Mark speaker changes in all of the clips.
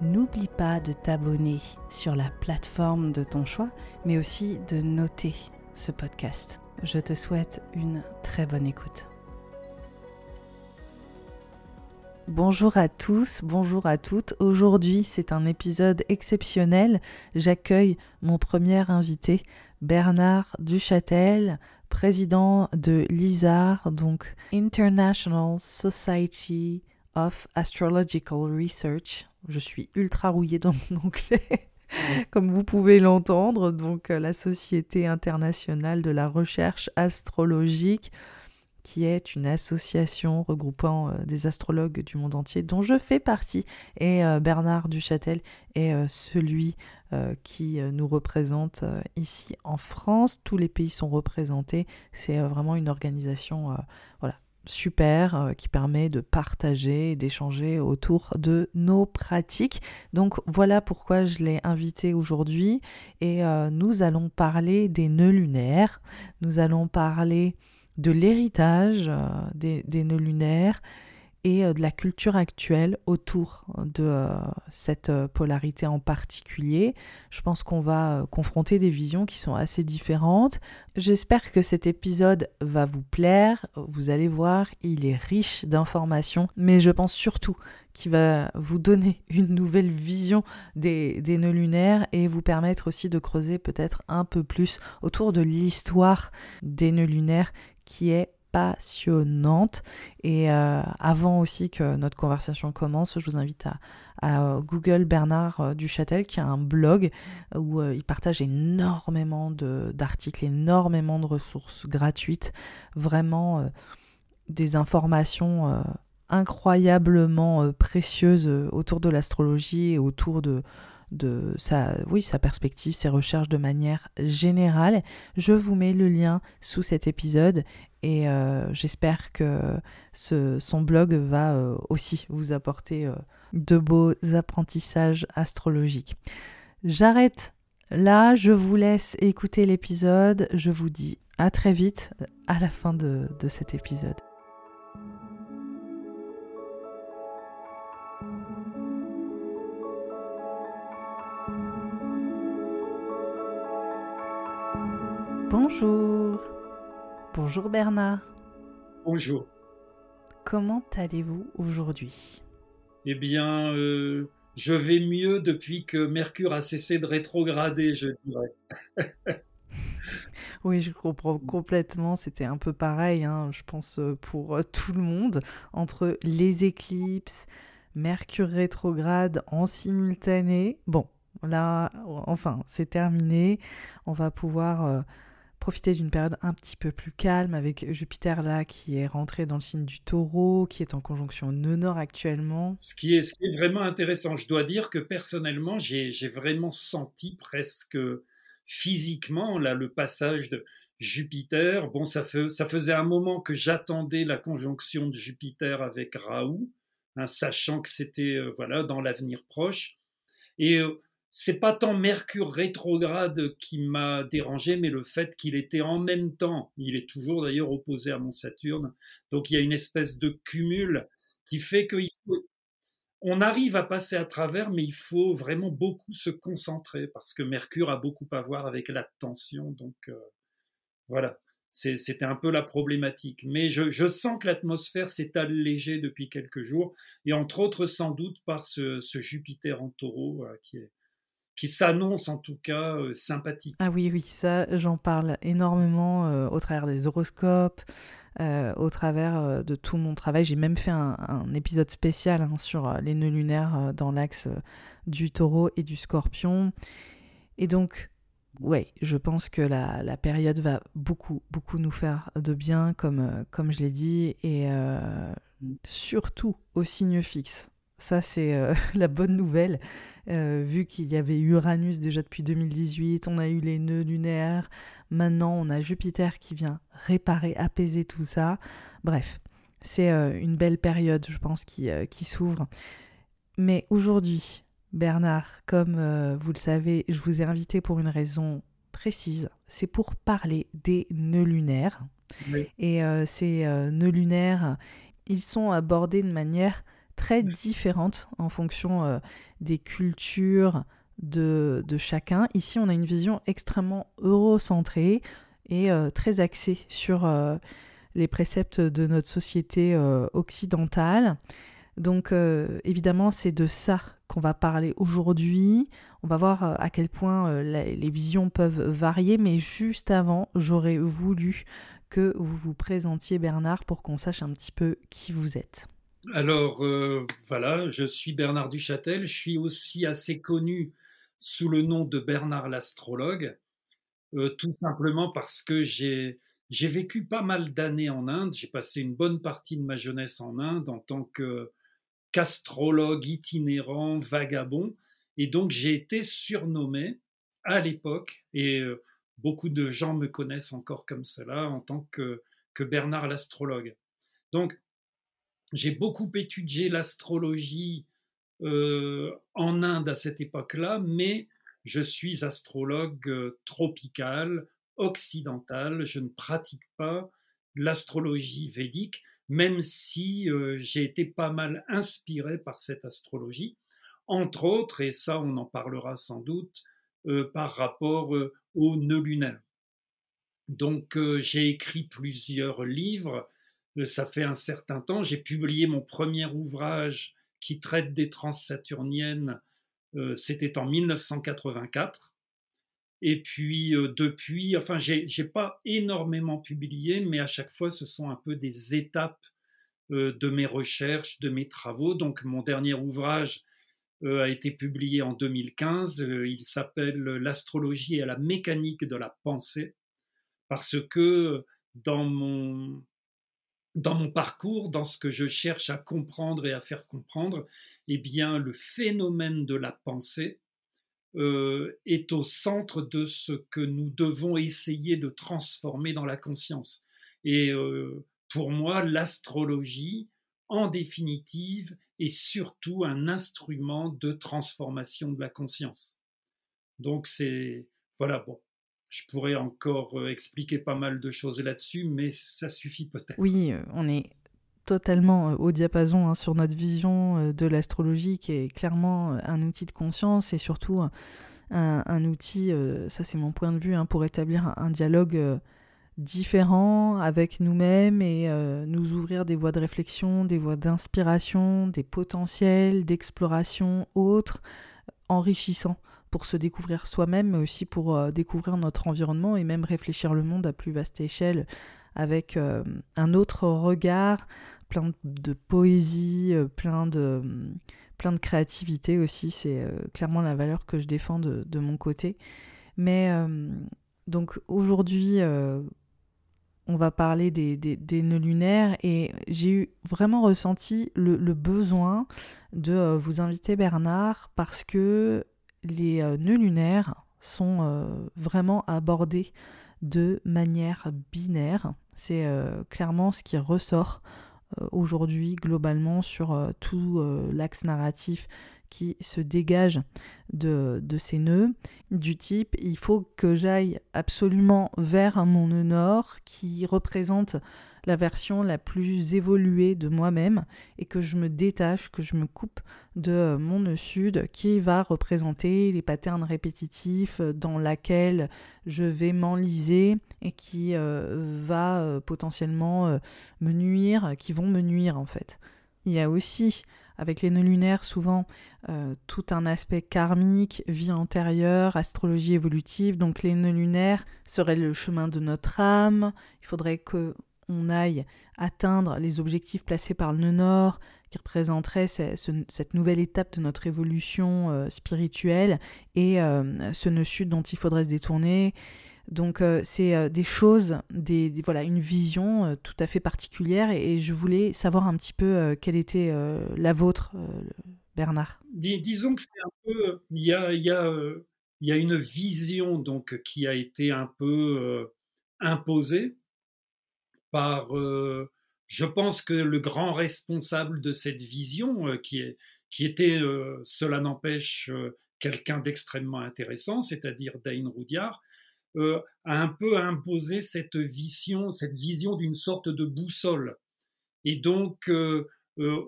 Speaker 1: n'oublie pas de t'abonner sur la plateforme de ton choix, mais aussi de noter ce podcast. Je te souhaite une très bonne écoute. Bonjour à tous, bonjour à toutes. Aujourd'hui, c'est un épisode exceptionnel. J'accueille mon premier invité, Bernard Duchâtel, président de l'ISAR, donc International Society of Astrological Research. Je suis ultra rouillée dans mon anglais. Comme vous pouvez l'entendre, donc la Société internationale de la recherche astrologique qui est une association regroupant euh, des astrologues du monde entier dont je fais partie. Et euh, Bernard Duchâtel est euh, celui qui nous représente ici en France. Tous les pays sont représentés. C'est vraiment une organisation voilà, super qui permet de partager et d'échanger autour de nos pratiques. Donc voilà pourquoi je l'ai invité aujourd'hui et nous allons parler des nœuds lunaires, nous allons parler de l'héritage euh, des, nœuds lunaires et euh, de la culture actuelle autour de euh, cette polarité en particulier. Je pense qu'on va confronter des visions qui sont assez différentes. J'espère que cet épisode va vous plaire. Vous allez voir, il est riche d'informations, mais je pense surtout qu'il va vous donner une nouvelle vision des, des nœuds lunaires et vous permettre aussi de creuser peut-être un peu plus autour de l'histoire des nœuds lunaires qui est passionnante. Et euh, avant aussi que notre conversation commence, je vous invite à, Google Bernard euh, Duchâtel qui a un blog où euh, il partage énormément d'articles, énormément de ressources gratuites, vraiment des informations incroyablement précieuses autour de l'astrologie et autour de de sa, oui, sa perspective, ses recherches de manière générale. Je vous mets le lien sous cet épisode et euh, j'espère que son blog va euh, aussi vous apporter euh, de beaux apprentissages astrologiques. J'arrête là, je vous laisse écouter l'épisode. Je vous dis à très vite à la fin de cet épisode. Bonjour. Bonjour Bernard.
Speaker 2: Bonjour.
Speaker 1: Comment allez-vous aujourd'hui?
Speaker 2: Eh bien, euh, je vais mieux depuis que Mercure a cessé de rétrograder, je dirais.
Speaker 1: oui, je comprends complètement. C'était un peu pareil, hein, je pense, euh, pour euh, tout le monde. Entre les éclipses, Mercure rétrograde en simultané. Bon, là, enfin, c'est terminé. On va pouvoir profiter d'une période un petit peu plus calme avec Jupiter là qui est rentré dans le signe du taureau, qui est en conjonction nœud nord actuellement.
Speaker 2: Ce qui, est, vraiment intéressant, je dois dire que personnellement, j'ai vraiment senti presque physiquement là, le passage de Jupiter. Bon, ça, ça faisait un moment que j'attendais la conjonction de Jupiter avec Raoult, hein, sachant que c'était euh, voilà dans l'avenir proche. Et euh, c'est pas tant Mercure rétrograde qui m'a dérangé, mais le fait qu'il était en même temps, il est toujours d'ailleurs opposé à mon Saturne, donc il y a une espèce de cumul qui fait qu'on arrive à passer à travers, mais il faut vraiment beaucoup se concentrer parce que Mercure a beaucoup à voir avec l'attention, donc euh, voilà. C'était un peu la problématique. Mais je, sens que l'atmosphère s'est allégée depuis quelques jours, et entre autres sans doute par ce, Jupiter en taureau euh, qui est, qui s'annonce en tout cas sympathique.
Speaker 1: Ah oui, oui, ça, j'en parle énormément au travers des horoscopes, au travers de tout mon travail. J'ai même fait un, épisode spécial hein, sur les nœuds lunaires dans l'axe du taureau et du scorpion. Et donc, ouais, je pense que la, la, période va beaucoup, beaucoup nous faire de bien, comme, euh, comme je l'ai dit, et euh, surtout au signe fixe. Ça, c'est euh, la bonne nouvelle, vu qu'il y avait Uranus déjà depuis 2018, on a eu les nœuds lunaires, maintenant on a Jupiter qui vient réparer, apaiser tout ça. Bref, c'est une belle période, je pense, qui, qui s'ouvre. Mais aujourd'hui, Bernard, comme euh, vous le savez, je vous ai invité pour une raison précise. C'est pour parler des nœuds lunaires. Et euh, ces euh, nœuds lunaires, ils sont abordés de manière très différente en fonction des cultures de, chacun. Ici, on a une vision extrêmement eurocentrée et très axée sur les préceptes de notre société occidentale. Donc évidemment, c'est de ça qu'on va parler aujourd'hui. On va voir euh, à quel point euh, les visions peuvent varier, mais juste avant, j'aurais voulu que vous vous présentiez Bernard pour qu'on sache un petit peu qui vous êtes.
Speaker 2: Alors euh, voilà, je suis Bernard Duchâtel, je suis aussi assez connu sous le nom de Bernard l'astrologue, tout simplement parce que j'ai j'ai vécu pas mal d'années en Inde, j'ai passé une bonne partie de ma jeunesse en Inde en tant que qu'astrologue itinérant, vagabond. Et donc j'ai été surnommé à l'époque, et euh, beaucoup de gens me connaissent encore comme cela, en tant que, que Bernard l'astrologue. Donc j'ai beaucoup étudié l'astrologie euh, en Inde à cette époque-là, mais je suis astrologue euh, tropical, occidental, je ne pratique pas l'astrologie védique, même si euh, j'ai été pas mal inspiré par cette astrologie, entre autres, et ça on en parlera sans doute, par rapport aux nœuds lunaires. Donc j'ai écrit plusieurs livres, ça fait un certain temps, j'ai publié mon premier ouvrage qui traite des transsaturniennes, c'était en 1984. Et puis depuis, enfin, j'ai pas énormément publié, mais à chaque fois, ce sont un peu des étapes de mes recherches, de mes travaux. Donc, mon dernier ouvrage a été publié en 2015. il s'appelle L'astrologie et la mécanique de la pensée, parce que dans mon dans mon parcours, dans ce que je cherche à comprendre et à faire comprendre, eh bien, le phénomène de la pensée euh, est au centre de ce que nous devons essayer de transformer dans la conscience. Et euh, pour moi, l'astrologie, en définitive, est surtout un instrument de transformation de la conscience. Donc c'est voilà bon. Je pourrais encore euh, expliquer pas mal de choses là-dessus, mais ça suffit peut-être.
Speaker 1: Oui, on est totalement euh, au diapason hein, sur notre vision euh, de l'astrologie qui est clairement euh, un outil de conscience et surtout un, outil, ça c'est mon point de vue, hein, pour établir un, dialogue différent avec nous-mêmes et nous ouvrir des voies de réflexion, des voies d'inspiration, des potentiels, d'exploration autres, enrichissants pour se découvrir soi-même, mais aussi pour découvrir notre environnement et même réfléchir le monde à plus vaste échelle avec un autre regard, plein de poésie, euh, plein de, plein de créativité aussi. C'est euh, clairement la valeur que je défends de, mon côté. Mais euh, donc aujourd'hui, on va parler des, des, nœuds lunaires et j'ai eu vraiment ressenti le, besoin de vous inviter Bernard parce que les nœuds lunaires sont vraiment abordés de manière binaire. C'est clairement ce qui ressort euh, aujourd'hui globalement sur euh, tout euh, l'axe narratif qui se dégage de, ces nœuds, du type il faut que j'aille absolument vers mon nœud nord qui représente la version la plus évoluée de moi-même et que je me détache, que je me coupe de mon nœud sud qui va représenter les patterns répétitifs dans laquelle je vais m'enliser et qui euh, va euh, potentiellement euh, me nuire, qui vont me nuire en fait. Il y a aussi avec les nœuds lunaires, souvent tout un aspect karmique, vie antérieure, astrologie évolutive. Donc les nœuds lunaires seraient le chemin de notre âme. Il faudrait que on aille atteindre les objectifs placés par le nord, qui représenterait cette nouvelle étape de notre évolution euh, spirituelle, et euh, ce nœud sud dont il faudrait se détourner. Donc euh, c'est des choses, des, voilà, une vision tout à fait particulière, et, je voulais savoir un petit peu quelle était la vôtre, Bernard.
Speaker 2: disons que c'est un peu, il y a une vision donc qui a été un peu imposée par, euh, je pense que le grand responsable de cette vision, euh, qui, est, qui était, euh, cela n'empêche, quelqu'un d'extrêmement intéressant, c'est-à-dire Dane Roudiard, a un peu imposé cette vision, cette vision d'une sorte de boussole. Et donc,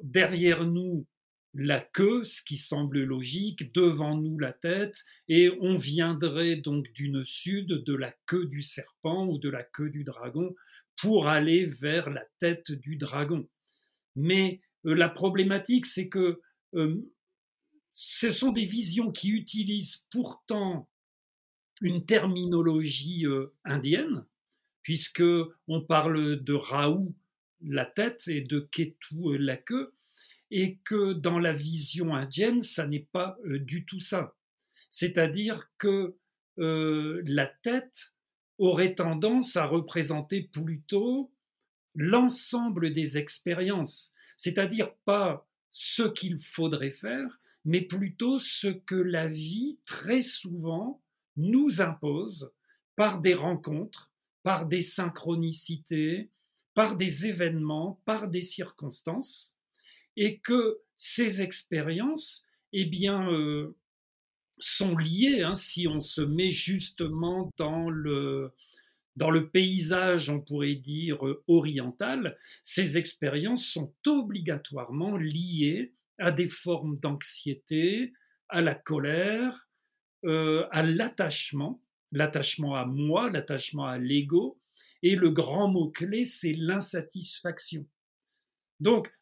Speaker 2: derrière nous, la queue, ce qui semble logique, devant nous la tête, et on viendrait donc d'une sud de la queue du serpent ou de la queue du dragon, pour aller vers la tête du dragon. Mais euh, la problématique, c'est que euh, ce sont des visions qui utilisent pourtant une terminologie euh, indienne, puisque on parle de Raoult, la tête, et de Ketu, la queue, et que dans la vision indienne, ça n'est pas du tout ça. C'est-à-dire que la tête aurait tendance à représenter plutôt l'ensemble des expériences, c'est-à-dire pas ce qu'il faudrait faire, mais plutôt ce que la vie très souvent nous impose par des rencontres, par des synchronicités, par des événements, par des circonstances, et que ces expériences, eh bien, euh, sont liées, hein, si on se met justement dans le, dans le paysage, on pourrait dire, euh, oriental, ces expériences sont obligatoirement liées à des formes d'anxiété, à la colère, euh, à l'attachement, l'attachement à moi, l'attachement à l'ego, et le grand mot-clé, c'est l'insatisfaction. Donc,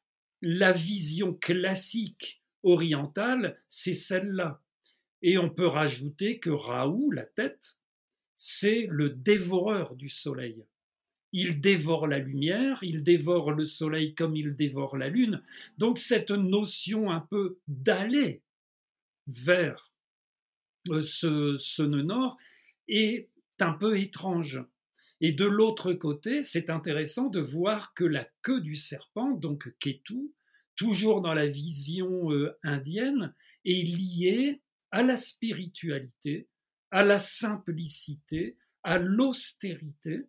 Speaker 2: la vision classique orientale, c'est celle-là. Et on peut rajouter que Raoult, la tête, c'est le dévoreur du soleil. Il dévore la lumière, il dévore le soleil comme il dévore la lune. Donc cette notion un peu d'aller vers euh, ce, ce nœud nord est un peu étrange. Et de l'autre côté, c'est intéressant de voir que la queue du serpent, donc Ketu, toujours dans la vision euh, indienne, est liée à la spiritualité, à la simplicité, à l'austérité,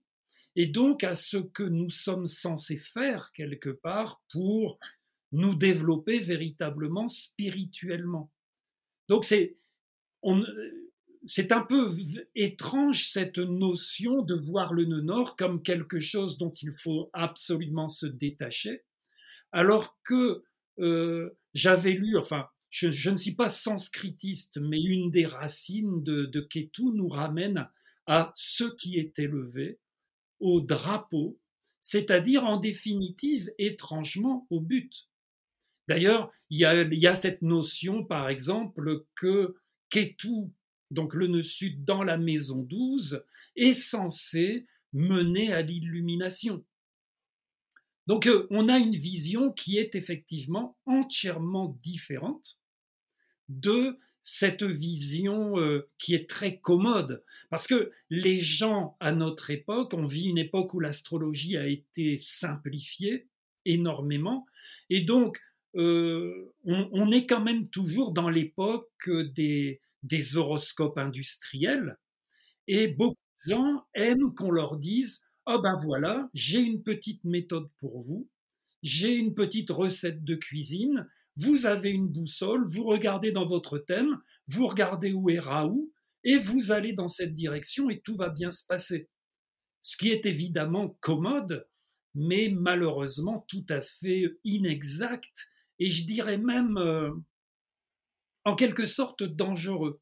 Speaker 2: et donc à ce que nous sommes censés faire quelque part pour nous développer véritablement spirituellement. Donc c'est c'est un peu étrange cette notion de voir le nœud nord comme quelque chose dont il faut absolument se détacher, alors que euh, j'avais lu, enfin je, ne suis pas sanskritiste, mais une des racines de, Ketu nous ramène à ce qui est élevé, au drapeau, c'est-à-dire en définitive étrangement au but. D'ailleurs, il y, a, il y a cette notion, par exemple, que Ketu, donc le nœud sud dans la maison 12, est censé mener à l'illumination. Donc euh, on a une vision qui est effectivement entièrement différente de cette vision euh, qui est très commode. Parce que les gens à notre époque, on vit une époque où l'astrologie a été simplifiée énormément, et donc euh, on, est quand même toujours dans l'époque des, des horoscopes industriels, et beaucoup de gens aiment qu'on leur dise Oh ben voilà, j'ai une petite méthode pour vous, j'ai une petite recette de cuisine, vous avez une boussole, vous regardez dans votre thème, vous regardez où est Raoult, et vous allez dans cette direction et tout va bien se passer. Ce qui est évidemment commode, mais malheureusement tout à fait inexact, et je dirais même euh, en quelque sorte dangereux.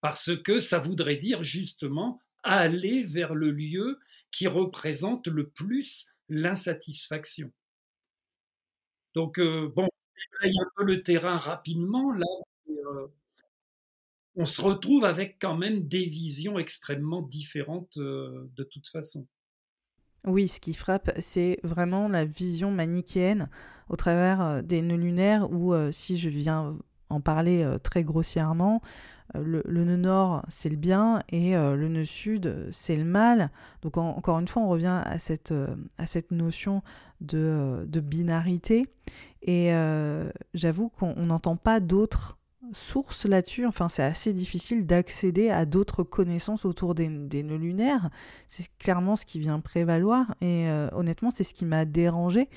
Speaker 2: Parce que ça voudrait dire justement aller vers le lieu qui représente le plus l'insatisfaction. Donc, euh, bon, le terrain rapidement, là, euh, on se retrouve avec quand même des visions extrêmement différentes euh, de toute façon.
Speaker 1: Oui, ce qui frappe, c'est vraiment la vision manichéenne au travers euh, des nœuds lunaires, où si je viens en parler très grossièrement, le, nœud nord, c'est le bien et le nœud sud, c'est le mal. Donc encore une fois, on revient à cette, à cette notion de, de binarité. Et j'avoue qu'on n'entend pas d'autres sources là-dessus. Enfin, c'est assez difficile d'accéder à d'autres connaissances autour des, nœuds lunaires. C'est clairement ce qui vient prévaloir. Et honnêtement, c'est ce qui m'a dérangé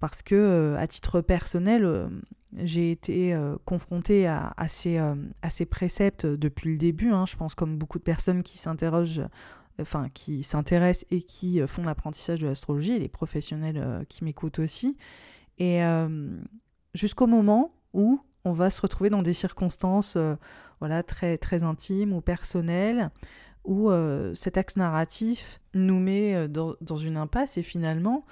Speaker 1: parce que, à titre personnel, j'ai été euh, confrontée à, ces, euh, préceptes depuis le début. Hein. je pense comme beaucoup de personnes qui s'interrogent, enfin qui s'intéressent et qui euh, font l'apprentissage de l'astrologie, et les professionnels qui m'écoutent aussi. Et jusqu'au moment où on va se retrouver dans des circonstances voilà, très, très intimes ou personnelles, où cet axe narratif nous met dans, dans une impasse et finalement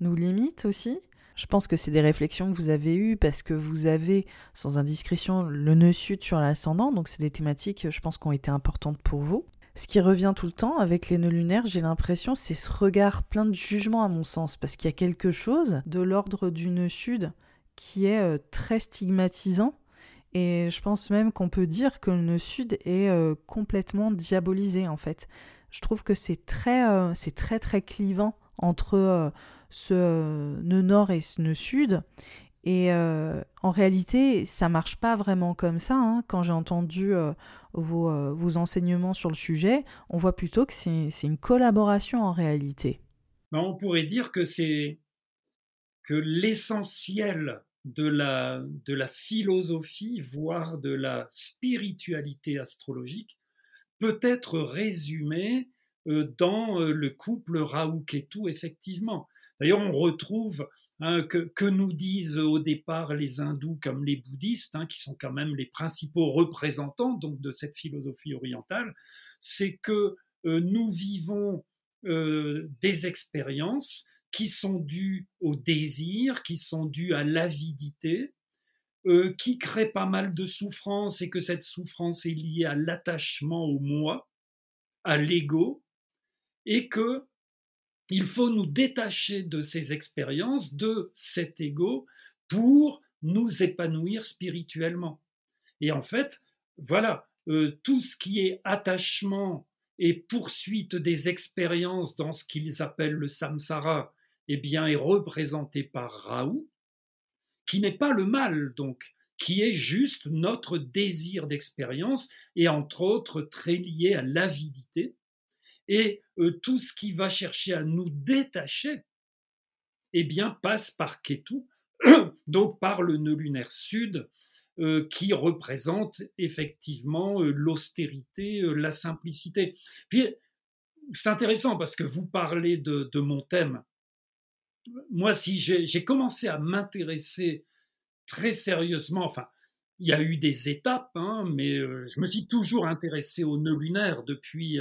Speaker 1: nous limite aussi je pense que c'est des réflexions que vous avez eues parce que vous avez, sans indiscrétion, le nœud sud sur l'ascendant. Donc, c'est des thématiques, je pense, qui ont été importantes pour vous. Ce qui revient tout le temps avec les nœuds lunaires, j'ai l'impression, c'est ce regard plein de jugement à mon sens, parce qu'il y a quelque chose de l'ordre du nœud sud qui est euh, très stigmatisant. Et je pense même qu'on peut dire que le nœud sud est euh, complètement diabolisé en fait. Je trouve que c'est très, euh, c'est très très clivant entre ce nœud nord et ce nœud sud. Et euh, en réalité, ça marche pas vraiment comme ça. Hein. Quand j'ai entendu euh, vos, vos, enseignements sur le sujet, on voit plutôt que c'est une collaboration en réalité.
Speaker 2: Ben, on pourrait dire que c'est que l'essentiel de la, de la philosophie, voire de la spiritualité astrologique, peut être résumé dans le couple Raoult-Ketou, effectivement. D'ailleurs, on retrouve hein, que, nous disent au départ les hindous comme les bouddhistes, hein, qui sont quand même les principaux représentants donc de cette philosophie orientale, c'est que euh, nous vivons euh, des expériences qui sont dues au désir, qui sont dues à l'avidité, euh, qui créent pas mal de souffrance et que cette souffrance est liée à l'attachement au moi, à l'ego, et que il faut nous détacher de ces expériences, de cet ego, pour nous épanouir spirituellement. Et en fait, voilà, euh, tout ce qui est attachement et poursuite des expériences dans ce qu'ils appellent le samsara, eh bien, est représenté par Raoult, qui n'est pas le mal, donc, qui est juste notre désir d'expérience et entre autres très lié à l'avidité. Et euh, tout ce qui va chercher à nous détacher, eh bien, passe par Ketu, donc par le nœud lunaire sud, euh, qui représente effectivement euh, l'austérité, la simplicité. Puis, c'est intéressant parce que vous parlez de, mon thème. Moi, si j'ai commencé à m'intéresser très sérieusement, enfin, il y a eu des étapes, hein, mais je me suis toujours intéressé au nœud lunaire depuis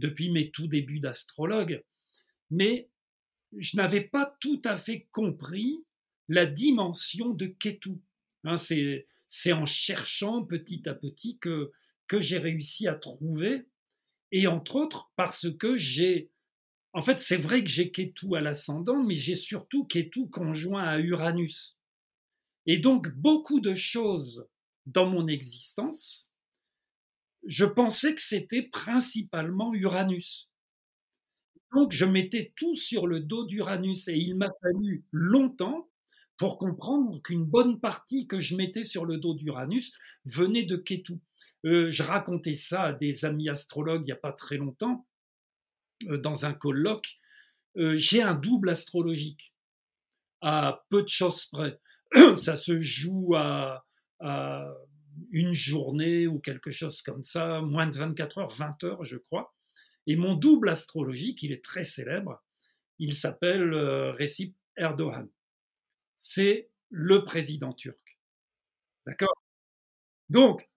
Speaker 2: depuis mes tout débuts d'astrologue, mais je n'avais pas tout à fait compris la dimension de Ketu. Hein, c'est en cherchant petit à petit que, que j'ai réussi à trouver, et entre autres parce que j'ai... En fait, c'est vrai que j'ai Ketu à l'ascendant, mais j'ai surtout Ketu conjoint à Uranus. Et donc, beaucoup de choses dans mon existence je pensais que c'était principalement Uranus. Donc je mettais tout sur le dos d'Uranus et il m'a fallu longtemps pour comprendre qu'une bonne partie que je mettais sur le dos d'Uranus venait de Ketu. Euh, je racontais ça à des amis astrologues il n'y a pas très longtemps, euh, dans un colloque. Euh, j'ai un double astrologique, à peu de choses près. ça se joue à une journée ou quelque chose comme ça, moins de 24 heures, 20 heures, je crois. Et mon double astrologique, il est très célèbre. Il s'appelle euh, Recep Erdogan. C'est le président turc. D'accord? Donc,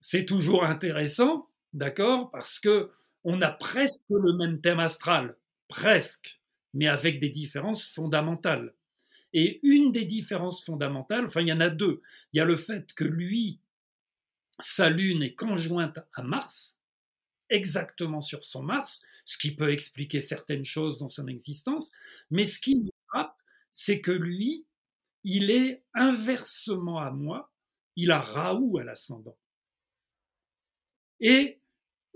Speaker 2: c'est toujours intéressant, d'accord, parce que on a presque le même thème astral, presque, mais avec des différences fondamentales. Et une des différences fondamentales, enfin il y en a deux, il y a le fait que lui, sa lune est conjointe à Mars, exactement sur son Mars, ce qui peut expliquer certaines choses dans son existence, mais ce qui me frappe, c'est que lui, il est inversement à moi, il a Raoult à l'ascendant. Et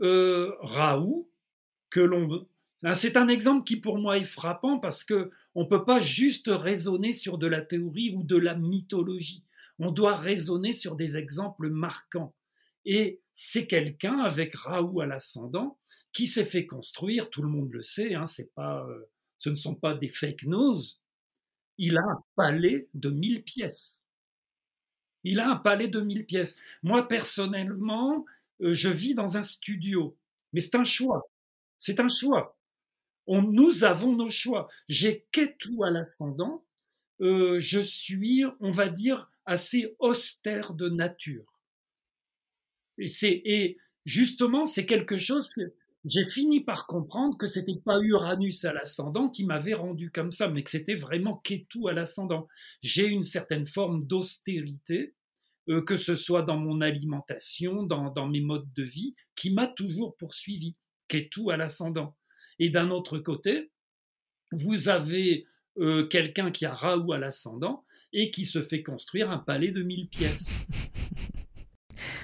Speaker 2: euh, Raoult, que l'on hein, c'est un exemple qui pour moi est frappant parce que on peut pas juste raisonner sur de la théorie ou de la mythologie. On doit raisonner sur des exemples marquants. Et c'est quelqu'un avec Raoult à l'ascendant qui s'est fait construire, tout le monde le sait, hein, c'est euh, ce ne sont pas des fake news. Il a un palais de 1000 pièces. Il a un palais de 1000 pièces. Moi, personnellement, euh, je vis dans un studio. Mais c'est un choix. C'est un choix. Nous avons nos choix. J'ai Ketou à l'ascendant. Euh, je suis, on va dire, assez austère de nature. Et, c'est, et justement, c'est quelque chose que j'ai fini par comprendre que c'était pas Uranus à l'ascendant qui m'avait rendu comme ça, mais que c'était vraiment Ketu à l'ascendant. J'ai une certaine forme d'austérité euh, que ce soit dans mon alimentation, dans, mes modes de vie, qui m'a toujours poursuivi, tout à l'ascendant. Et d'un autre côté, vous avez euh, quelqu'un qui a Raoult à l'ascendant et qui se fait construire un palais de mille pièces.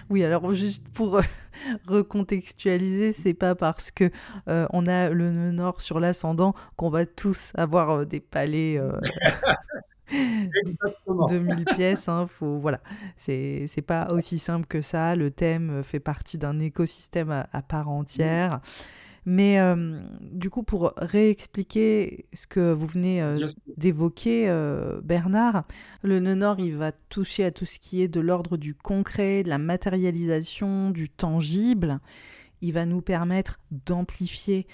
Speaker 1: Oui, alors juste pour euh, recontextualiser, c'est pas parce que on a le nœud nord sur l'ascendant qu'on va tous avoir des palais
Speaker 2: Exactement.
Speaker 1: 2000 pièces, hein, faut, voilà. C'est, c'est pas aussi simple que ça. Le thème fait partie d'un écosystème à, part entière. Mais euh, du coup, pour réexpliquer ce que vous venez euh, d'évoquer, euh, Bernard, le nœud nord, il va toucher à tout ce qui est de l'ordre du concret, de la matérialisation, du tangible. Il va nous permettre d'amplifier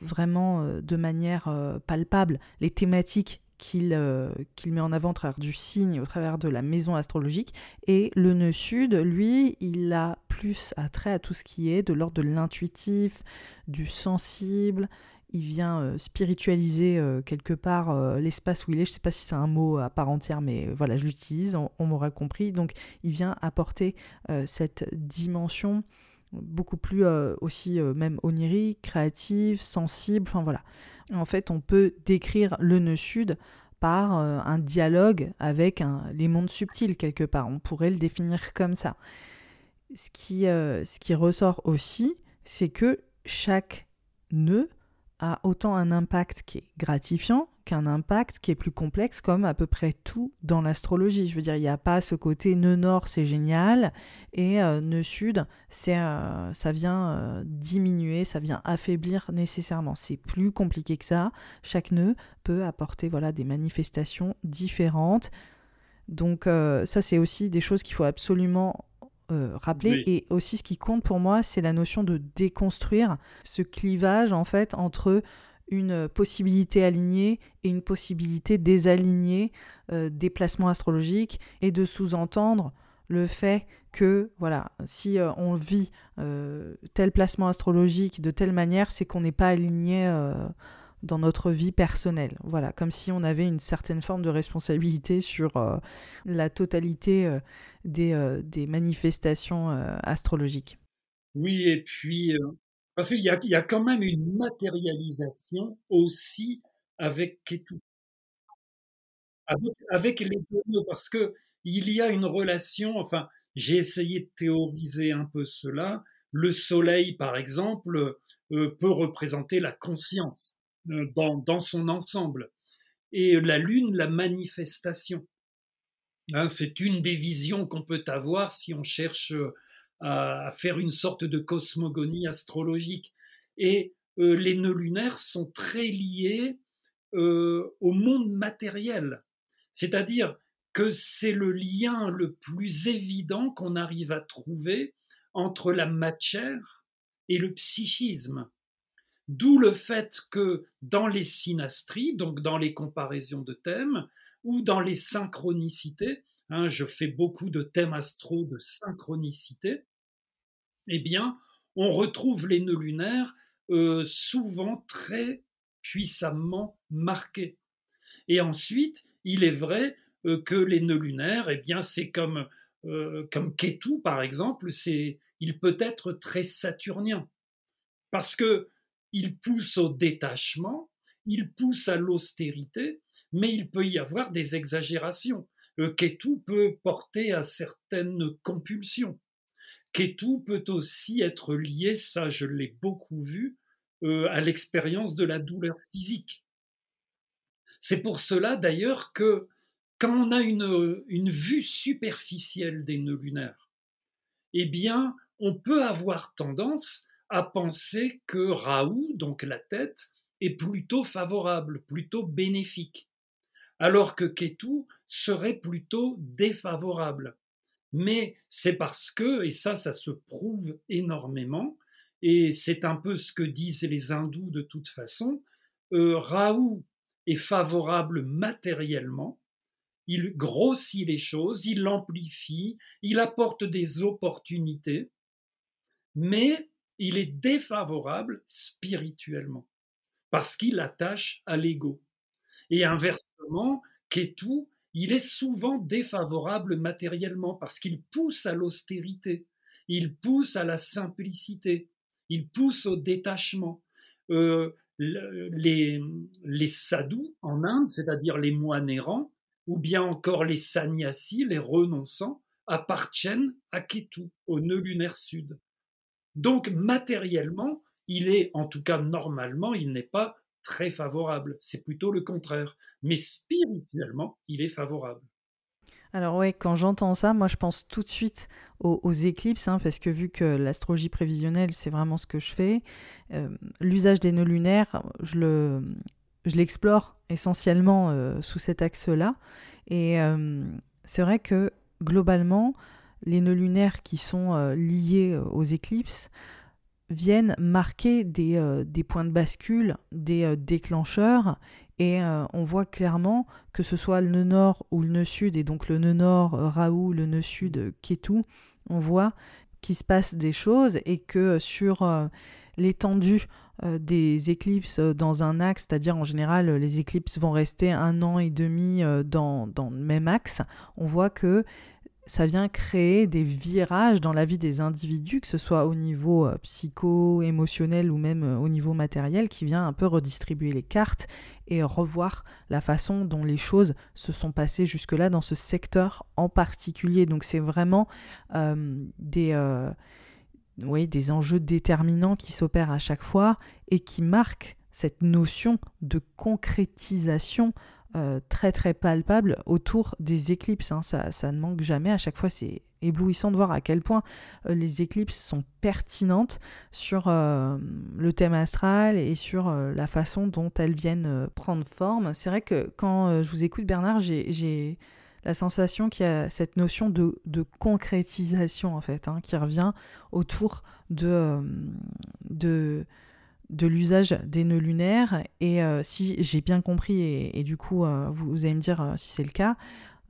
Speaker 1: vraiment de manière palpable les thématiques euh, qu'il met en avant au travers du signe, au travers de la maison astrologique. Et le nœud sud, lui, il a plus attrait à tout ce qui est de l'ordre de l'intuitif, du sensible. Il vient euh, spiritualiser euh, quelque part l'espace où il est. Je ne sais pas si c'est un mot à part entière, mais voilà, je l'utilise, on, on m'aura compris. Donc, il vient apporter cette dimension beaucoup plus aussi même onirique, créative, sensible, enfin voilà. En fait, on peut décrire le nœud sud par euh, un dialogue avec les mondes subtils quelque part. On pourrait le définir comme ça. Ce qui, euh, ce qui ressort aussi, c'est que chaque nœud a autant un impact qui est gratifiant qu'un impact qui est plus complexe, comme à peu près tout dans l'astrologie. Je veux dire, il n'y a pas ce côté nœud nord, c'est génial, et euh, nœud sud, c'est, euh, ça vient euh, diminuer, ça vient affaiblir nécessairement. C'est plus compliqué que ça. Chaque nœud peut apporter voilà des manifestations différentes. Donc ça, c'est aussi des choses qu'il faut absolument rappeler. Et aussi, ce qui compte pour moi, c'est la notion de déconstruire ce clivage en fait entre une possibilité alignée et une possibilité désalignée euh, des placements astrologiques et de sous-entendre le fait que voilà si euh, on vit euh, tel placement astrologique de telle manière c'est qu'on n'est pas aligné dans notre vie personnelle. Voilà comme si on avait une certaine forme de responsabilité sur la totalité des, des manifestations astrologiques.
Speaker 2: Oui et puis parce qu'il y a, quand même une matérialisation aussi avec Ketu. Avec, avec les deux, parce que il y a une relation, enfin, j'ai essayé de théoriser un peu cela. Le soleil, par exemple, euh, peut représenter la conscience euh, dans, son ensemble. Et la lune, la manifestation. Hein, c'est une des visions qu'on peut avoir si on cherche à, faire une sorte de cosmogonie astrologique. Et euh, les nœuds lunaires sont très liés euh, au monde matériel. C'est-à-dire que c'est le lien le plus évident qu'on arrive à trouver entre la matière et le psychisme. D'où le fait que dans les synastries, donc dans les comparaisons de thèmes, ou dans les synchronicités, hein, je fais beaucoup de thèmes astro de synchronicité, eh bien, on retrouve les nœuds lunaires euh, souvent très puissamment marqués. Et ensuite, il est vrai que les nœuds lunaires, eh bien, c'est comme, comme Ketu, par exemple, c'est, il peut être très saturnien. Parce que il pousse au détachement, il pousse à l'austérité, mais il peut y avoir des exagérations. Ketu peut porter à certaines compulsions. Ketu peut aussi être lié, ça je l'ai beaucoup vu, à l'expérience de la douleur physique. C'est pour cela d'ailleurs que quand on a une, une vue superficielle des nœuds lunaires, eh bien, on peut avoir tendance à penser que Raoult, donc la tête, est plutôt favorable, plutôt bénéfique, alors que Ketu serait plutôt défavorable. Mais c'est parce que, et ça, ça se prouve énormément, et c'est un peu ce que disent les hindous de toute façon, euh, Raoult est favorable matériellement, il grossit les choses, il l'amplifie, il apporte des opportunités, mais il est défavorable spirituellement, parce qu'il attache à l'ego. Et inversement, Ketu, il est souvent défavorable matériellement, parce qu'il pousse à l'austérité, il pousse à la simplicité, il pousse au détachement. Euh, les, les sadhus en Inde, c'est-à-dire les moines errants, ou bien encore les sannyasis, les renonçants, appartiennent à Ketu, au nœud lunaire sud. Donc matériellement, il est, en tout cas normalement, il n'est pas très favorable. C'est plutôt le contraire. Mais spirituellement, il est favorable.
Speaker 1: Alors ouais, quand j'entends ça, moi je pense tout de suite aux, éclipses, hein, parce que vu que l'astrologie prévisionnelle, c'est vraiment ce que je fais, euh, l'usage des nœuds lunaires, je le, je l'explore essentiellement euh, sous cet axe-là. Et euh, c'est vrai que globalement, les nœuds lunaires qui sont liés aux éclipses viennent marquer des points de bascule, des déclencheurs. Et on voit clairement que ce soit le nœud nord ou le nœud sud, et donc le nœud nord Raoult, le nœud sud Ketu, on voit qu'il se passe des choses et que sur l'étendue euh, des éclipses euh, dans un axe, c'est-à-dire en général les éclipses vont rester un an et demi euh, dans le même axe, on voit que ça vient créer des virages dans la vie des individus, que ce soit au niveau psycho, émotionnel ou même au niveau matériel, qui vient un peu redistribuer les cartes et revoir la façon dont les choses se sont passées jusque-là dans ce secteur en particulier. Donc c'est vraiment des oui, des enjeux déterminants qui s'opèrent à chaque fois et qui marquent cette notion de concrétisation euh, très très palpable autour des éclipses. Hein. Ça, ça, ne manque jamais. À chaque fois, c'est éblouissant de voir à quel point euh, les éclipses sont pertinentes sur euh, le thème astral et sur la façon dont elles viennent prendre forme. C'est vrai que quand je vous écoute, Bernard, j'ai la sensation qu'il y a cette notion de, concrétisation en fait, hein, qui revient autour de, de, de l'usage des nœuds lunaires. Et euh, si j'ai bien compris, et, du coup euh, vous, allez me dire si c'est le cas,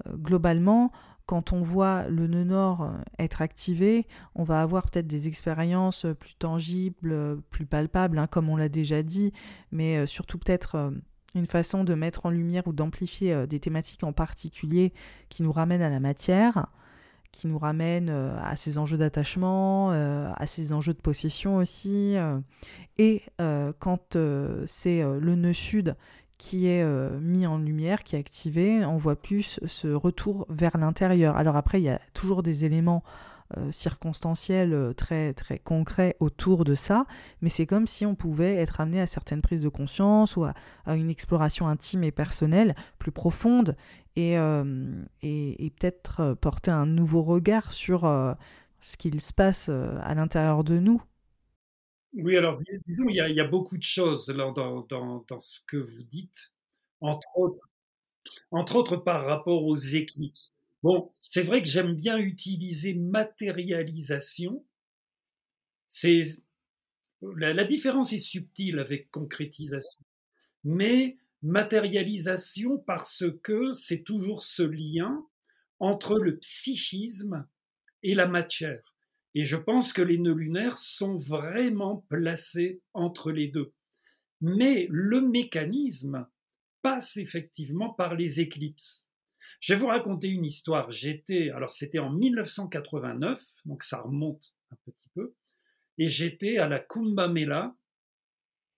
Speaker 1: globalement, quand on voit le nœud nord être activé, on va avoir peut-être des expériences plus tangibles, plus palpables, hein, comme on l'a déjà dit, mais surtout peut-être une façon de mettre en lumière ou d'amplifier euh, des thématiques en particulier qui nous ramènent à la matière, qui nous ramènent euh, à ces enjeux d'attachement, euh, à ces enjeux de possession aussi. et quand c'est le nœud sud qui est mis en lumière, qui est activé, on voit plus ce retour vers l'intérieur. Alors après, il y a toujours des éléments euh, circonstanciel, euh, très, très concret autour de ça, mais c'est comme si on pouvait être amené à certaines prises de conscience ou à, une exploration intime et personnelle plus profonde et, euh, et, peut-être porter un nouveau regard sur ce qu'il se passe à l'intérieur de nous.
Speaker 2: Oui, alors disons, il y, a, beaucoup de choses dans, dans, dans, ce que vous dites, entre autres, entre autres par rapport aux éclipses. Bon, c'est vrai que j'aime bien utiliser matérialisation. La, différence est subtile avec concrétisation, mais matérialisation parce que c'est toujours ce lien entre le psychisme et la matière. Et je pense que les nœuds lunaires sont vraiment placés entre les deux. Mais le mécanisme passe effectivement par les éclipses. Je vais vous raconter une histoire. J'étais, alors c'était en 1989, donc ça remonte un petit peu, et j'étais à la Kumbh Mela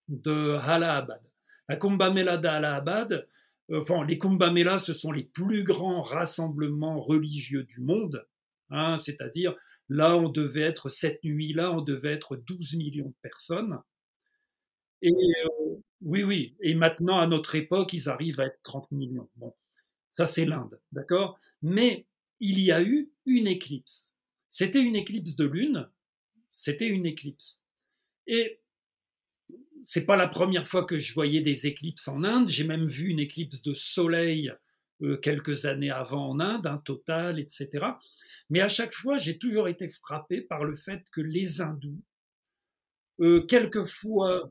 Speaker 2: de Allahabad. La Kumbh Mela d'Allahabad, euh, enfin les Kumbh Mela, ce sont les plus grands rassemblements religieux du monde, hein, c'est-à-dire là on devait être cette nuit-là, on devait être 12 millions de personnes. Et euh, oui, oui. Et maintenant, à notre époque, ils arrivent à être 30 millions. Bon, ça c'est l'Inde, d'accord? Mais il y a eu une éclipse. C'était une éclipse de lune, c'était une éclipse. Et c'est pas la première fois que je voyais des éclipses en Inde. J'ai même vu une éclipse de soleil euh, quelques années avant en Inde, un total, etc. Mais à chaque fois, j'ai toujours été frappé par le fait que les hindous, euh, quelquefois,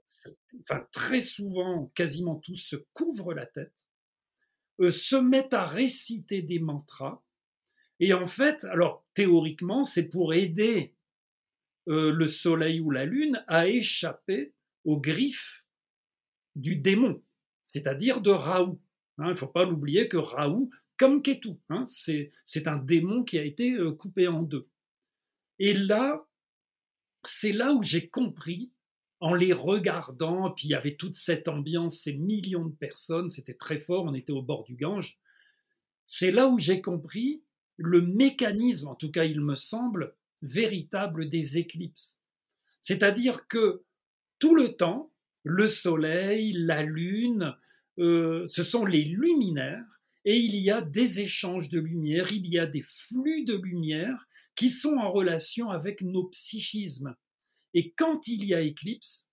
Speaker 2: enfin très souvent, quasiment tous, se couvrent la tête euh, se mettent à réciter des mantras. Et en fait, alors théoriquement, c'est pour aider le soleil ou la lune à échapper aux griffes du démon, c'est-à-dire de Raoult. Hein, il ne faut pas l'oublier que Raoult, comme Ketu, hein, c'est un démon qui a été euh, coupé en deux. Et là, c'est là où j'ai compris en les regardant, puis il y avait toute cette ambiance, ces millions de personnes, c'était très fort, on était au bord du Gange. C'est là où j'ai compris le mécanisme, en tout cas il me semble, véritable des éclipses. C'est-à-dire que tout le temps, le Soleil, la Lune, euh, ce sont les luminaires, et il y a des échanges de lumière, il y a des flux de lumière qui sont en relation avec nos psychismes. Et quand il y a éclipse,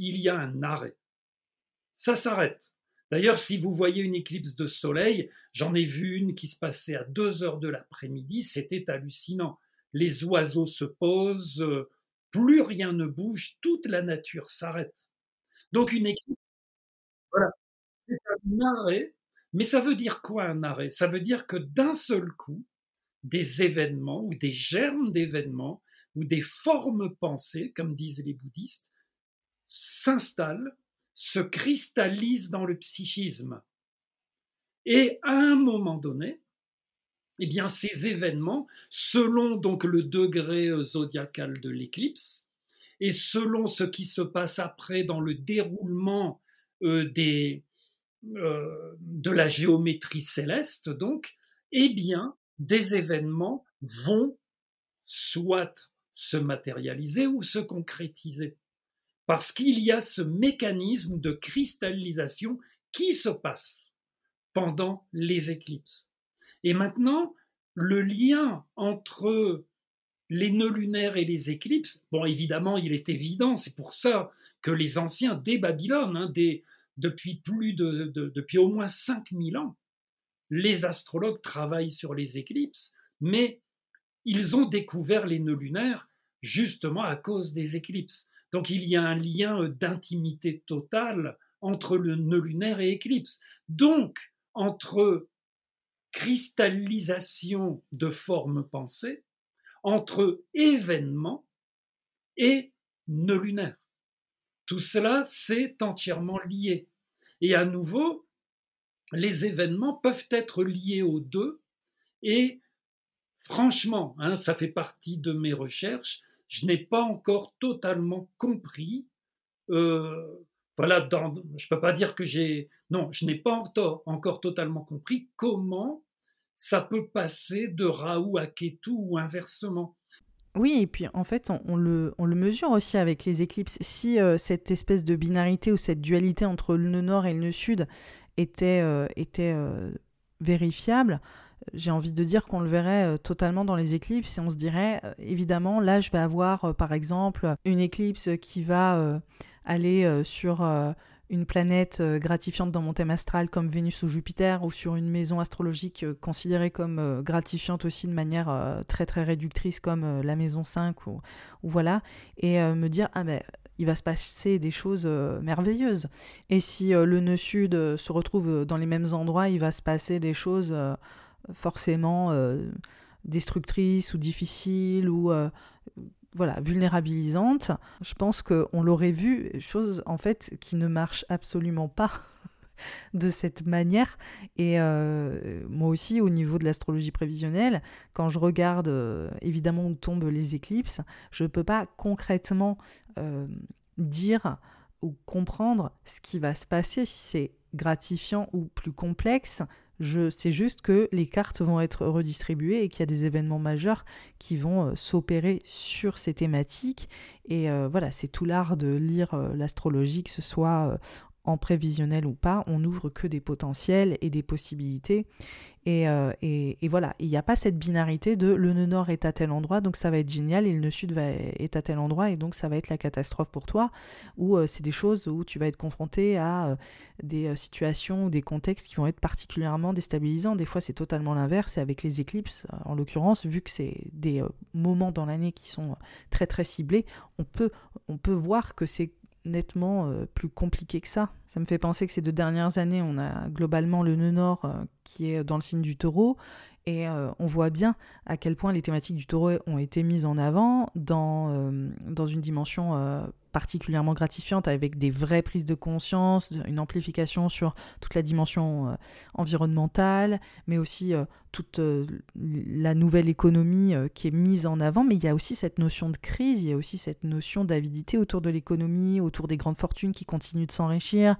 Speaker 2: il y a un arrêt. Ça s'arrête. D'ailleurs, si vous voyez une éclipse de soleil, j'en ai vu une qui se passait à 2 heures de l'après-midi, c'était hallucinant. Les oiseaux se posent, plus rien ne bouge, toute la nature s'arrête. Donc une éclipse, voilà, c'est un arrêt, mais ça veut dire quoi un arrêt? Ça veut dire que d'un seul coup, des événements ou des germes d'événements où des formes pensées, comme disent les bouddhistes, s'installent, se cristallisent dans le psychisme. Et à un moment donné, eh bien, ces événements, selon donc le degré zodiacal de l'éclipse, et selon ce qui se passe après dans le déroulement euh, euh, de la géométrie céleste, donc, eh bien, des événements vont soit se matérialiser ou se concrétiser. Parce qu'il y a ce mécanisme de cristallisation qui se passe pendant les éclipses. Et maintenant, le lien entre les nœuds lunaires et les éclipses, bon, évidemment, il est évident, c'est pour ça que les anciens, dès Babylone, hein, depuis plus de, depuis au moins 5000 ans, les astrologues travaillent sur les éclipses, mais ils ont découvert les nœuds lunaires justement à cause des éclipses. Donc il y a un lien d'intimité totale entre le nœud lunaire et éclipse. Donc, entre cristallisation de formes pensées, entre événements et nœud lunaire. Tout cela, c'est entièrement lié. Et à nouveau, les événements peuvent être liés aux deux. Et franchement, hein, ça fait partie de mes recherches, je n'ai pas encore totalement compris. Euh, voilà, je ne peux pas dire que j'ai. Non, je n'ai pas encore totalement compris comment ça peut passer de Raoult à Ketu ou inversement.
Speaker 1: Oui, et puis en fait, on, le, mesure aussi avec les éclipses. Si euh, cette espèce de binarité ou cette dualité entre le nœud nord et le nœud sud était, euh, était vérifiable, j'ai envie de dire qu'on le verrait euh, totalement dans les éclipses et on se dirait, euh, évidemment, là, je vais avoir, euh, par exemple, une éclipse qui va aller sur une planète gratifiante dans mon thème astral comme Vénus ou Jupiter ou sur une maison astrologique considérée comme gratifiante aussi de manière très très réductrice comme la maison 5 ou, voilà. Et me dire ah ben il va se passer des choses merveilleuses. Et si le nœud sud se retrouve dans les mêmes endroits il va se passer des choses forcément euh, destructrice ou difficile ou euh, voilà, vulnérabilisante. Je pense qu'on l'aurait vu, chose en fait qui ne marche absolument pas. de cette manière. Et moi aussi, au niveau de l'astrologie prévisionnelle, quand je regarde évidemment où tombent les éclipses, je ne peux pas concrètement dire ou comprendre ce qui va se passer, si c'est gratifiant ou plus complexe. Je sais juste que les cartes vont être redistribuées et qu'il y a des événements majeurs qui vont euh, s'opérer sur ces thématiques. Et euh, voilà, c'est tout l'art de lire euh, l'astrologie, que ce soit en prévisionnel ou pas, on n'ouvre que des potentiels et des possibilités. Euh, et, et, voilà, il n'y a pas cette binarité de le nœud nord est à tel endroit, donc ça va être génial, et le nœud sud va, est à tel endroit, et donc ça va être la catastrophe pour toi, ou euh, c'est des choses où tu vas être confronté à euh, des situations ou des contextes qui vont être particulièrement déstabilisants. Des fois, c'est totalement l'inverse, et avec les éclipses, en l'occurrence, vu que c'est des moments dans l'année qui sont très très ciblés, on peut, on peut voir que c'est nettement euh, plus compliqué que ça. Ça me fait penser que ces deux dernières années, on a globalement le nœud nord euh, qui est dans le signe du taureau, et euh, on voit bien à quel point les thématiques du taureau ont été mises en avant dans, dans une dimension particulièrement gratifiante avec des vraies prises de conscience, une amplification sur toute la dimension euh, environnementale, mais aussi euh, toute euh, la nouvelle économie qui est mise en avant. Mais il y a aussi cette notion de crise, il y a aussi cette notion d'avidité autour de l'économie, autour des grandes fortunes qui continuent de s'enrichir,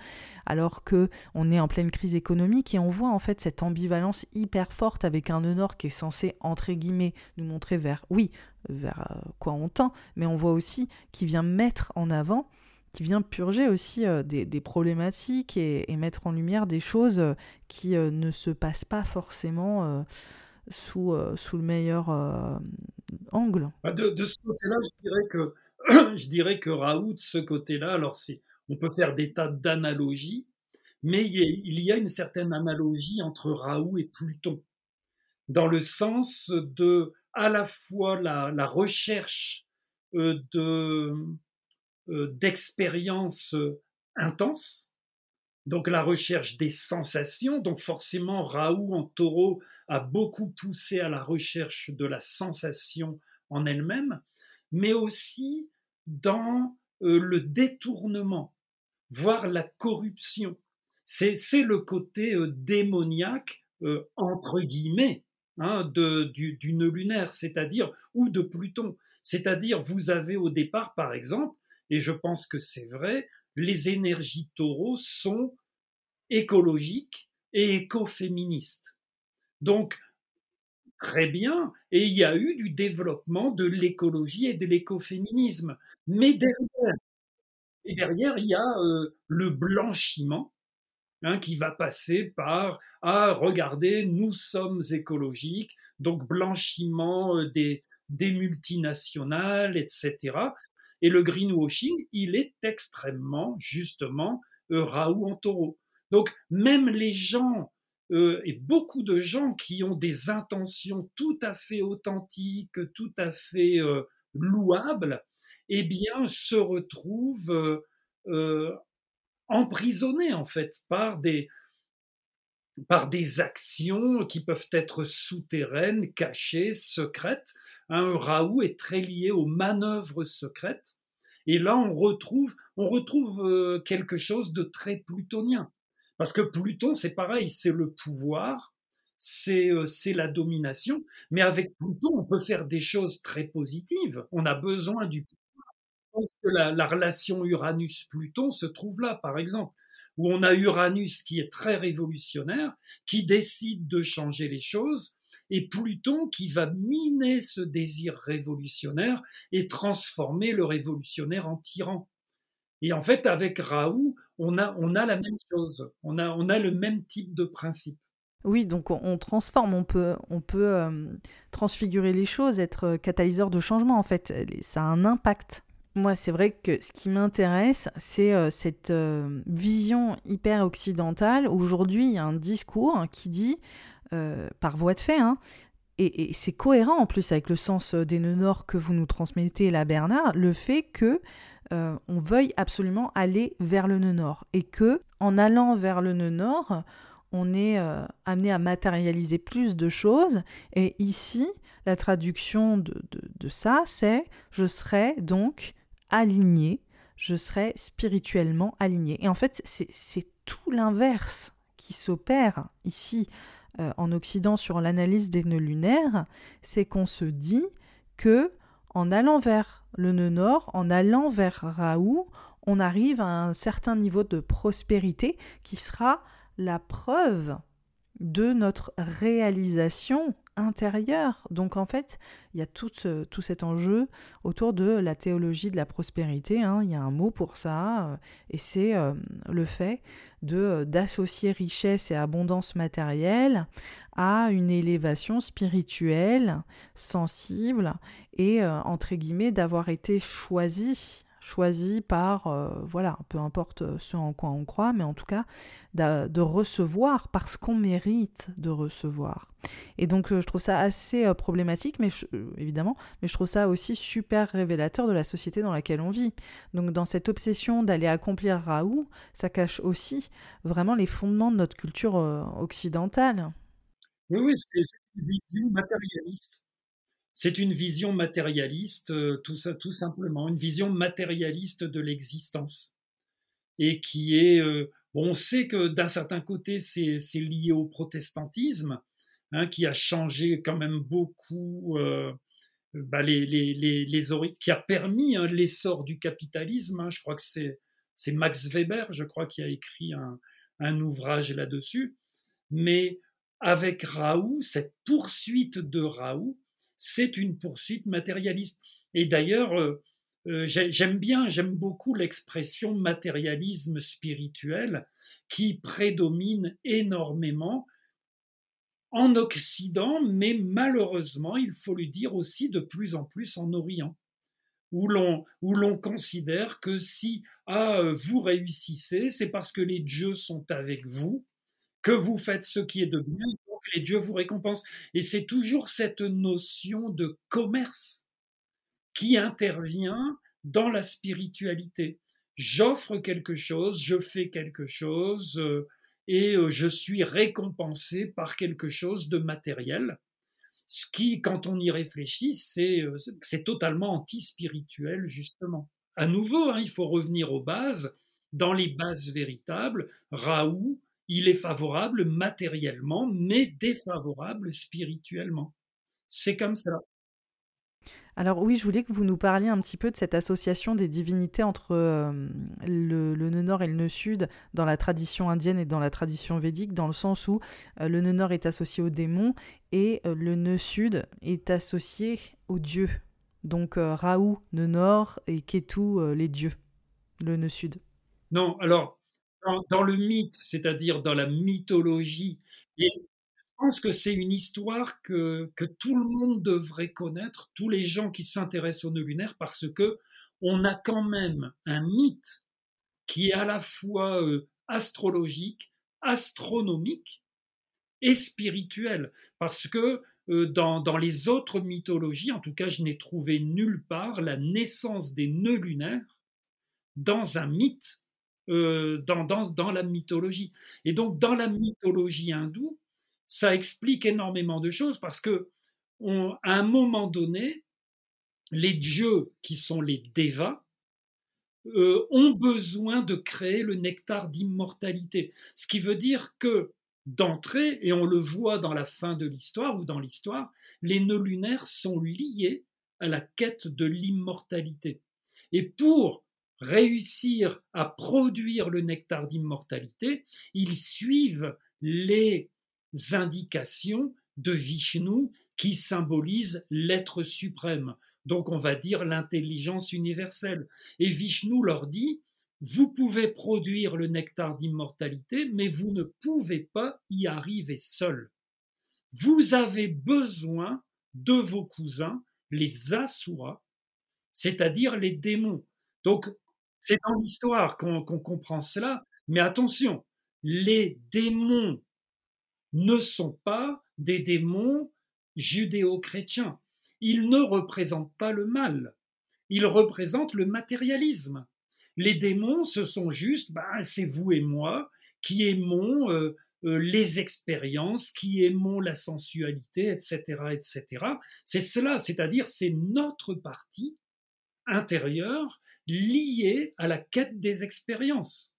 Speaker 1: alors que on est en pleine crise économique et on voit en fait cette ambivalence hyper forte avec un nord qui est censé entre guillemets nous montrer vers oui vers euh, quoi on tend, mais on voit aussi qui vient mettre en avant, qui vient purger aussi euh, des, problématiques et, mettre en lumière des choses euh, qui ne se passent pas forcément sous, sous le meilleur angle.
Speaker 2: Bah, de, ce côté-là, je dirais que je dirais que Raoult, ce côté-là, alors on peut faire des tas d'analogies, mais il y a une certaine analogie entre Raoult et Pluton, dans le sens de à la fois la, recherche euh, de euh, d'expériences intenses, donc la recherche des sensations. Donc forcément, Raoult en taureau a beaucoup poussé à la recherche de la sensation en elle-même, mais aussi dans euh, le détournement, voire la corruption. C'est le côté démoniaque, entre guillemets, Hein, du, lunaire, c'est-à-dire, ou de Pluton. C'est-à-dire, vous avez au départ, par exemple, et je pense que c'est vrai, les énergies taureaux sont écologiques et écoféministes. Donc, très bien, et il y a eu du développement de l'écologie et de l'écoféminisme. Mais derrière, et derrière, il y a euh, le blanchiment Hein, qui va passer par ah regardez nous sommes écologiques donc blanchiment euh, des, des multinationales etc et le greenwashing il est extrêmement justement euh, Raoult en taureau. Donc même les gens euh, et beaucoup de gens qui ont des intentions tout à fait authentiques tout à fait louables eh bien se retrouvent emprisonnés en fait par des, par des actions qui peuvent être souterraines, cachées, secrètes. Un Raoult est très lié aux manœuvres secrètes. Et là, on retrouve, on retrouve euh, quelque chose de très plutonien. Parce que Pluton, c'est pareil, c'est le pouvoir, c'est euh, c'est la domination. Mais avec Pluton, on peut faire des choses très positives. On a besoin du pense que la, relation Uranus-Pluton se trouve là, par exemple, où on a Uranus qui est très révolutionnaire, qui décide de changer les choses, et Pluton qui va miner ce désir révolutionnaire et transformer le révolutionnaire en tyran. Et en fait, avec Raoult, on a, on a la même chose, on a, on a le même type de principe.
Speaker 1: Oui, donc on, transforme, on peut, on peut euh, transfigurer les choses, être catalyseur de changement en fait. Ça a un impact moi, c'est vrai que ce qui m'intéresse, c'est euh, cette euh, vision hyper occidentale. Aujourd'hui, il y a un discours qui dit, euh, par voie de fait, hein, et, c'est cohérent en plus avec le sens des nœuds nord que vous nous transmettez là, Bernard, le fait que on veuille absolument aller vers le nœud nord et que en allant vers le nœud nord, on est amené à matérialiser plus de choses. Et ici, la traduction de, de ça, c'est je serai donc aligné je serai spirituellement aligné. Et en fait, c'est tout l'inverse qui s'opère ici euh, en Occident sur l'analyse des nœuds lunaires, c'est qu'on se dit que en allant vers le nœud nord, en allant vers Raoult, on arrive à un certain niveau de prospérité qui sera la preuve de notre réalisation Donc en fait, il y a tout, tout cet enjeu autour de la théologie de la prospérité. Hein. Il y a un mot pour ça, euh, et c'est euh, le fait de euh, d'associer richesse et abondance matérielle à une élévation spirituelle, sensible, et entre guillemets d'avoir été choisi choisi par, euh, voilà, peu importe ce en quoi on croit, mais en tout cas de, recevoir parce qu'on mérite de recevoir. Et donc euh, je trouve ça assez euh, problématique, mais évidemment, mais je trouve ça aussi super révélateur de la société dans laquelle on vit. Donc dans cette obsession d'aller accomplir Raoult, ça cache aussi vraiment les fondements de notre culture occidentale.
Speaker 2: Oui, oui, c'est une vision matérialiste c'est une vision matérialiste, euh, tout, simplement, une vision matérialiste de l'existence. Et qui est, euh, on sait que d'un certain côté, c'est lié au protestantisme, hein, qui a changé quand même beaucoup, euh, bah, les, les, les, qui a permis hein, l'essor du capitalisme. Hein. je crois que c'est Max Weber, je crois, qui a écrit un, un ouvrage là-dessus. Mais avec Raoult, cette poursuite de Raoult, c'est une poursuite matérialiste. Et d'ailleurs, euh, euh, j'aime bien, j'aime beaucoup l'expression matérialisme spirituel qui prédomine énormément en Occident, mais malheureusement, il faut le dire aussi de plus en plus en Orient, où l'on, considère que si ah, vous réussissez, c'est parce que les dieux sont avec vous, que vous faites ce qui est de et Dieu vous récompense. Et c'est toujours cette notion de commerce qui intervient dans la spiritualité. J'offre quelque chose, je fais quelque chose euh, et euh, je suis récompensé par quelque chose de matériel. Ce qui, quand on y réfléchit, c'est, euh, totalement anti-spirituel, justement. À nouveau, hein, il faut revenir aux bases. Dans les bases véritables, Raoult il est favorable matériellement, mais défavorable spirituellement. C'est comme ça.
Speaker 1: Alors oui, je voulais que vous nous parliez un petit peu de cette association des divinités entre euh, le, nœud nord et le nœud sud dans la tradition indienne et dans la tradition védique, dans le sens où euh, le nœud nord est associé aux démons et euh, le nœud sud est associé aux dieux. Donc Raoult, nœud nord, et Ketu, les dieux, le nœud sud.
Speaker 2: Non, alors dans, le mythe, c'est-à-dire dans la mythologie. Et je pense que c'est une histoire que, que tout le monde devrait connaître, tous les gens qui s'intéressent au nœud lunaire, parce que on a quand même un mythe qui est à la fois euh, astrologique, astronomique et spirituel, parce que euh, dans, dans, les autres mythologies, en tout cas, je n'ai trouvé nulle part la naissance des nœuds lunaires dans un mythe euh, dans, dans, la mythologie. Et donc, dans la mythologie hindoue, ça explique énormément de choses parce que, à un moment donné, les dieux qui sont les devas euh, ont besoin de créer le nectar d'immortalité. Ce qui veut dire que, d'entrée, et on le voit dans la fin de l'histoire ou dans l'histoire, les nœuds lunaires sont liés à la quête de l'immortalité. Et pour réussir à produire le nectar d'immortalité, ils suivent les indications de Vishnu qui symbolise l'être suprême. Donc on va dire l'intelligence universelle. Et Vishnu leur dit, vous pouvez produire le nectar d'immortalité, mais vous ne pouvez pas y arriver seul. Vous avez besoin de vos cousins, les Asuras, c'est-à-dire les démons. Donc c'est dans l'histoire qu'on comprend cela, mais attention, les démons ne sont pas des démons judéo-chrétiens. Ils ne représentent pas le mal, ils représentent le matérialisme. Les démons, ce sont juste, ben, c'est vous et moi qui aimons euh, euh, les expériences, qui aimons la sensualité, etc., etc. C'est cela, c'est-à-dire c'est notre partie intérieure lié à la quête des expériences.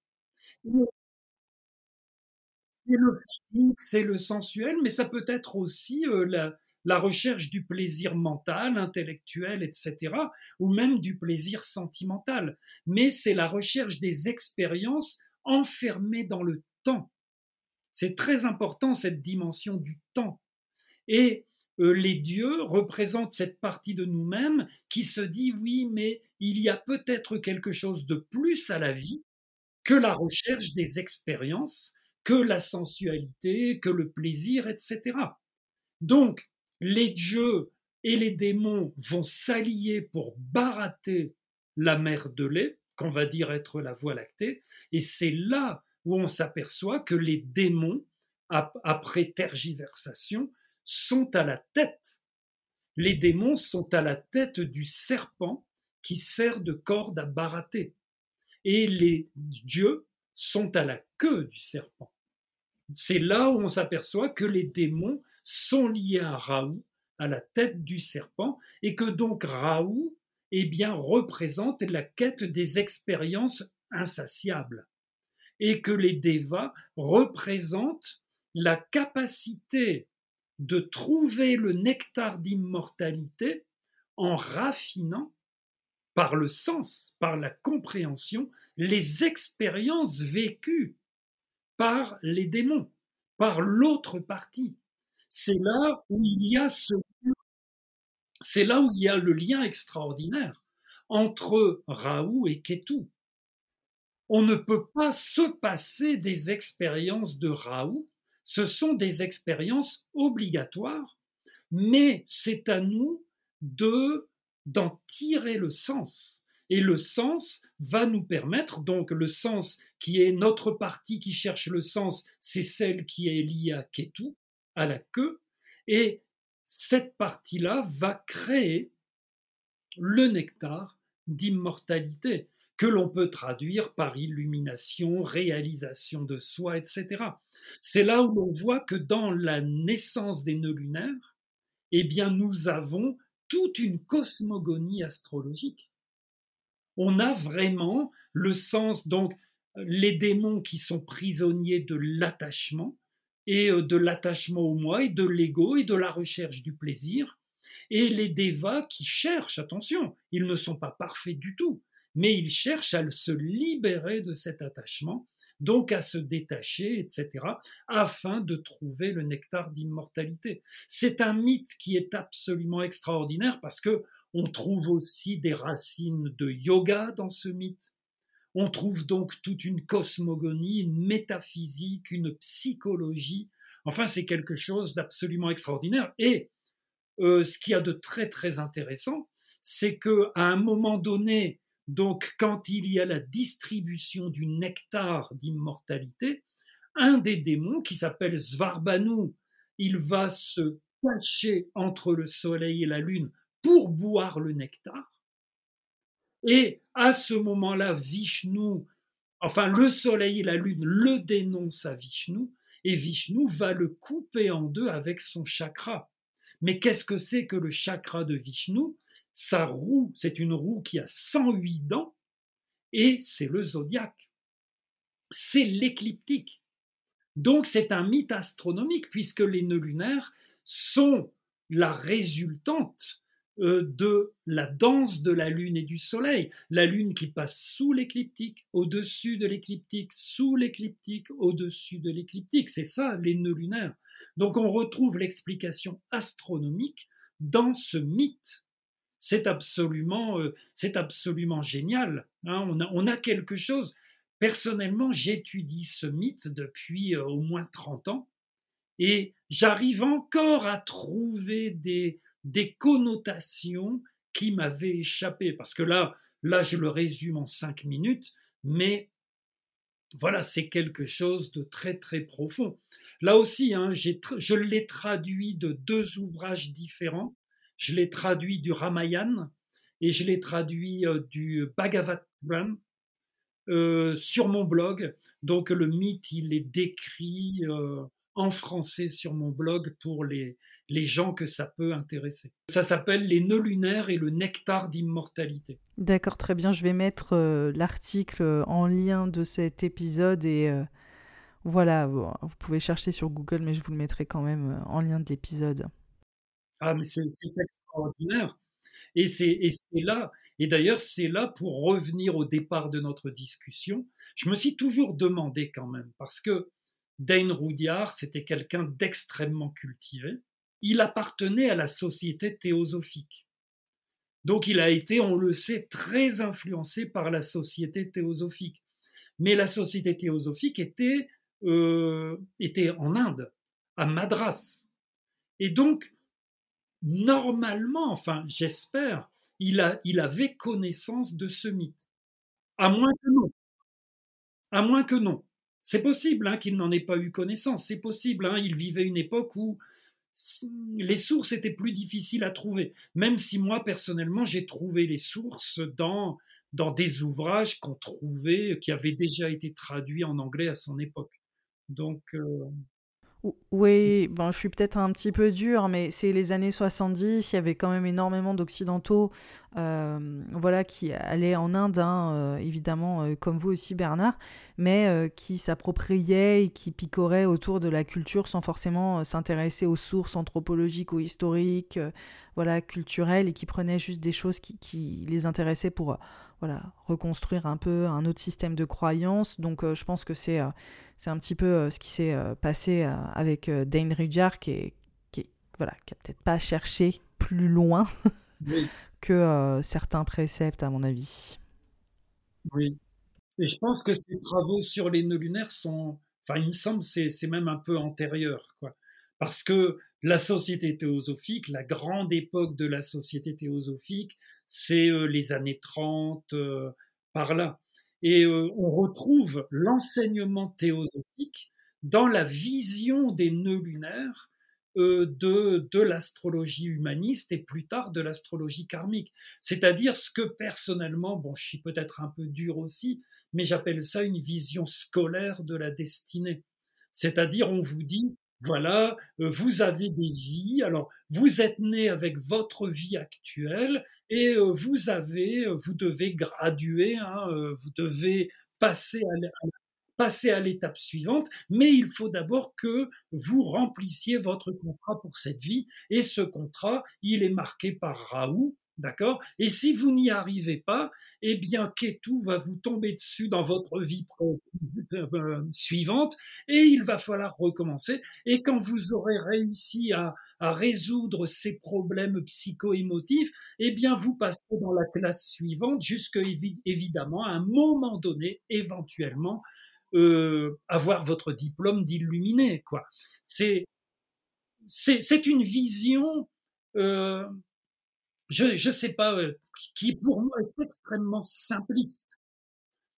Speaker 2: C'est le physique, c'est le sensuel, mais ça peut être aussi euh, la, la recherche du plaisir mental, intellectuel, etc., ou même du plaisir sentimental. Mais c'est la recherche des expériences enfermées dans le temps. C'est très important cette dimension du temps. Et les dieux représentent cette partie de nous-mêmes qui se dit oui, mais il y a peut-être quelque chose de plus à la vie que la recherche des expériences, que la sensualité, que le plaisir, etc. Donc, les dieux et les démons vont s'allier pour barater la mer de lait, qu'on va dire être la voie lactée, et c'est là où on s'aperçoit que les démons, après tergiversation, sont à la tête. Les démons sont à la tête du serpent qui sert de corde à barater. Et les dieux sont à la queue du serpent. C'est là où on s'aperçoit que les démons sont liés à Raoult, à la tête du serpent, et que donc Raoult eh bien, représente la quête des expériences insatiables, et que les Devas représentent la capacité de trouver le nectar d'immortalité en raffinant par le sens, par la compréhension, les expériences vécues par les démons, par l'autre partie. C'est là où il y a ce c'est là où il y a le lien extraordinaire entre Raoult et Ketou. On ne peut pas se passer des expériences de Raoult, ce sont des expériences obligatoires, mais c'est à nous de d'en tirer le sens. Et le sens va nous permettre, donc le sens qui est notre partie qui cherche le sens, c'est celle qui est liée à Ketu, à la queue, et cette partie-là va créer le nectar d'immortalité que l'on peut traduire par illumination, réalisation de soi, etc. C'est là où l'on voit que dans la naissance des nœuds lunaires, eh bien, nous avons toute une cosmogonie astrologique. On a vraiment le sens, donc, les démons qui sont prisonniers de l'attachement, et euh, de l'attachement au moi, et de l'ego, et de la recherche du plaisir, et les devas qui cherchent, attention, ils ne sont pas parfaits du tout, mais ils cherchent à se libérer de cet attachement, donc à se détacher, etc., afin de trouver le nectar d'immortalité. C'est un mythe qui est absolument extraordinaire parce que on trouve aussi des racines de yoga dans ce mythe. On trouve donc toute une cosmogonie, une métaphysique, une psychologie. Enfin, c'est quelque chose d'absolument extraordinaire. Et euh, ce qui a de très très intéressant, c'est que à un moment donné, donc, quand il y a la distribution du nectar d'immortalité, un des démons, qui s'appelle Svarbanu, il va se cacher entre le soleil et la lune pour boire le nectar. Et à ce moment-là, Vishnu, enfin le soleil et la lune le dénoncent à Vishnu, et Vishnu va le couper en deux avec son chakra. Mais qu'est-ce que c'est que le chakra de Vishnu? Sa roue, c'est une roue qui a 108 dents, et c'est le zodiaque. C'est l'écliptique. Donc c'est un mythe astronomique, puisque les nœuds lunaires sont la résultante euh, de la danse de la Lune et du Soleil. La Lune qui passe sous l'écliptique, au-dessus de l'écliptique, sous l'écliptique, au-dessus de l'écliptique. C'est ça les nœuds lunaires. Donc on retrouve l'explication astronomique dans ce mythe c'est absolument, euh, absolument génial. Hein. on, a, quelque chose. Personnellement, j'étudie ce mythe depuis euh, au moins 30 ans et j'arrive encore à trouver des, des connotations qui m'avaient échappé. Parce que là, là, je le résume en cinq minutes, mais voilà, c'est quelque chose de très très profond. Là aussi, hein, je l'ai traduit de deux ouvrages différents je l'ai traduit du Ramayana et je l'ai traduit euh, du Bhagavad euh, sur mon blog. Donc le mythe, il est décrit euh, en français sur mon blog pour les, les gens que ça peut intéresser. Ça s'appelle Les nœuds lunaires et le nectar d'immortalité.
Speaker 1: D'accord, très bien. Je vais mettre l'article en lien de cet épisode et voilà, vous pouvez chercher sur Google, mais je vous le mettrai quand même en lien de l'épisode.
Speaker 2: Ah, mais c'est extraordinaire. Et c'est là, et d'ailleurs, c'est là pour revenir au départ de notre discussion. Je me suis toujours demandé quand même, parce que Dane Roudiard, c'était quelqu'un d'extrêmement cultivé il appartenait à la société théosophique. Donc il a été, on le sait, très influencé par la société théosophique. Mais la société théosophique était, euh, était en Inde, à Madras. Et donc, normalement, enfin j'espère, il, il avait connaissance de ce mythe. À moins que non. À moins que non. C'est possible hein, qu'il n'en ait pas eu connaissance, c'est possible. Hein, il vivait une époque où les sources étaient plus difficiles à trouver, même si moi personnellement j'ai trouvé les sources dans, dans des ouvrages qu'on trouvait, qui avaient déjà été traduits en anglais à son époque. Donc, euh,
Speaker 1: oui, bon, je suis peut-être un petit peu dur, mais c'est les années 70, il y avait quand même énormément d'Occidentaux euh, voilà, qui allaient en Inde, hein, euh, évidemment, euh, comme vous aussi Bernard, mais qui s'appropriaient et qui picoraient autour de la culture sans forcément s'intéresser aux sources anthropologiques ou historiques, voilà, culturelles, et qui prenaient juste des choses qui, qui les intéressaient pour voilà, reconstruire un peu un autre système de croyances. Donc je pense que c'est c'est un petit peu euh, ce qui s'est euh, passé euh, avec Dane Rudyard, qui est, qui voilà, qui a peut-être pas cherché plus loin que certains préceptes, à mon avis.
Speaker 2: Oui. Et je pense que ces travaux sur les nœuds lunaires sont, enfin, il me semble, c'est, c'est même un peu antérieur, quoi. Parce que la société théosophique, la grande époque de la société théosophique, c'est les années 30, par là. Et euh, on retrouve l'enseignement théosophique dans la vision des nœuds lunaires euh, de, de l'astrologie humaniste et plus tard de l'astrologie karmique. C'est-à-dire ce que personnellement, bon, je suis peut-être un peu dur aussi, mais j'appelle ça une vision scolaire de la destinée. C'est-à-dire, on vous dit, voilà, euh, vous avez des vies, alors vous êtes né avec votre vie actuelle et euh, vous avez, euh, vous devez graduer, hein, vous devez passer à, passer à l'étape suivante, mais il faut d'abord que vous remplissiez votre contrat pour cette vie. Et ce contrat, il est marqué par Raoult, D'accord? Et si vous n'y arrivez pas, eh bien, Ketu va vous tomber dessus dans votre vie euh, suivante et il va falloir recommencer. Et quand vous aurez réussi à, résoudre ces problèmes psycho-émotifs, eh bien, vous passez dans la classe suivante jusqu'à évidemment, à un moment donné, éventuellement, euh, avoir votre diplôme d'illuminé, quoi. C'est, c'est, une vision euh, je ne sais pas, euh, qui pour moi est extrêmement simpliste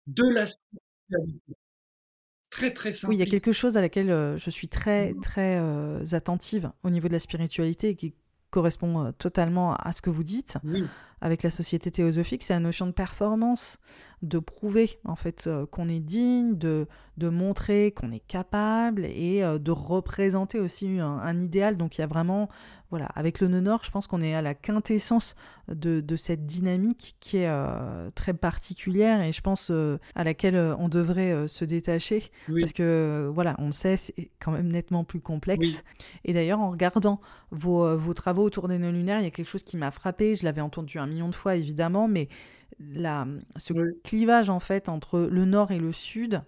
Speaker 2: de la spiritualité. Très, très simpliste.
Speaker 1: Oui, il y a quelque chose à laquelle euh, je suis très, mmh. très euh, attentive au niveau de la spiritualité et qui correspond totalement à ce que vous dites. Avec la société théosophique, c'est la notion de performance, de prouver en fait qu'on est digne, de, de montrer qu'on est capable et de représenter aussi un, un, idéal. Donc il y a vraiment voilà, avec le nœud nord, je pense qu'on est à la quintessence de, cette dynamique qui est euh, très particulière et je pense euh, à laquelle euh, on devrait se détacher parce que voilà, on le sait, c'est quand même nettement plus complexe. Et d'ailleurs, en regardant vos, travaux autour des nœuds lunaires, il y a quelque chose qui m'a frappé. Je l'avais entendu un million de fois évidemment, mais la, ce clivage en fait entre le nord et le sud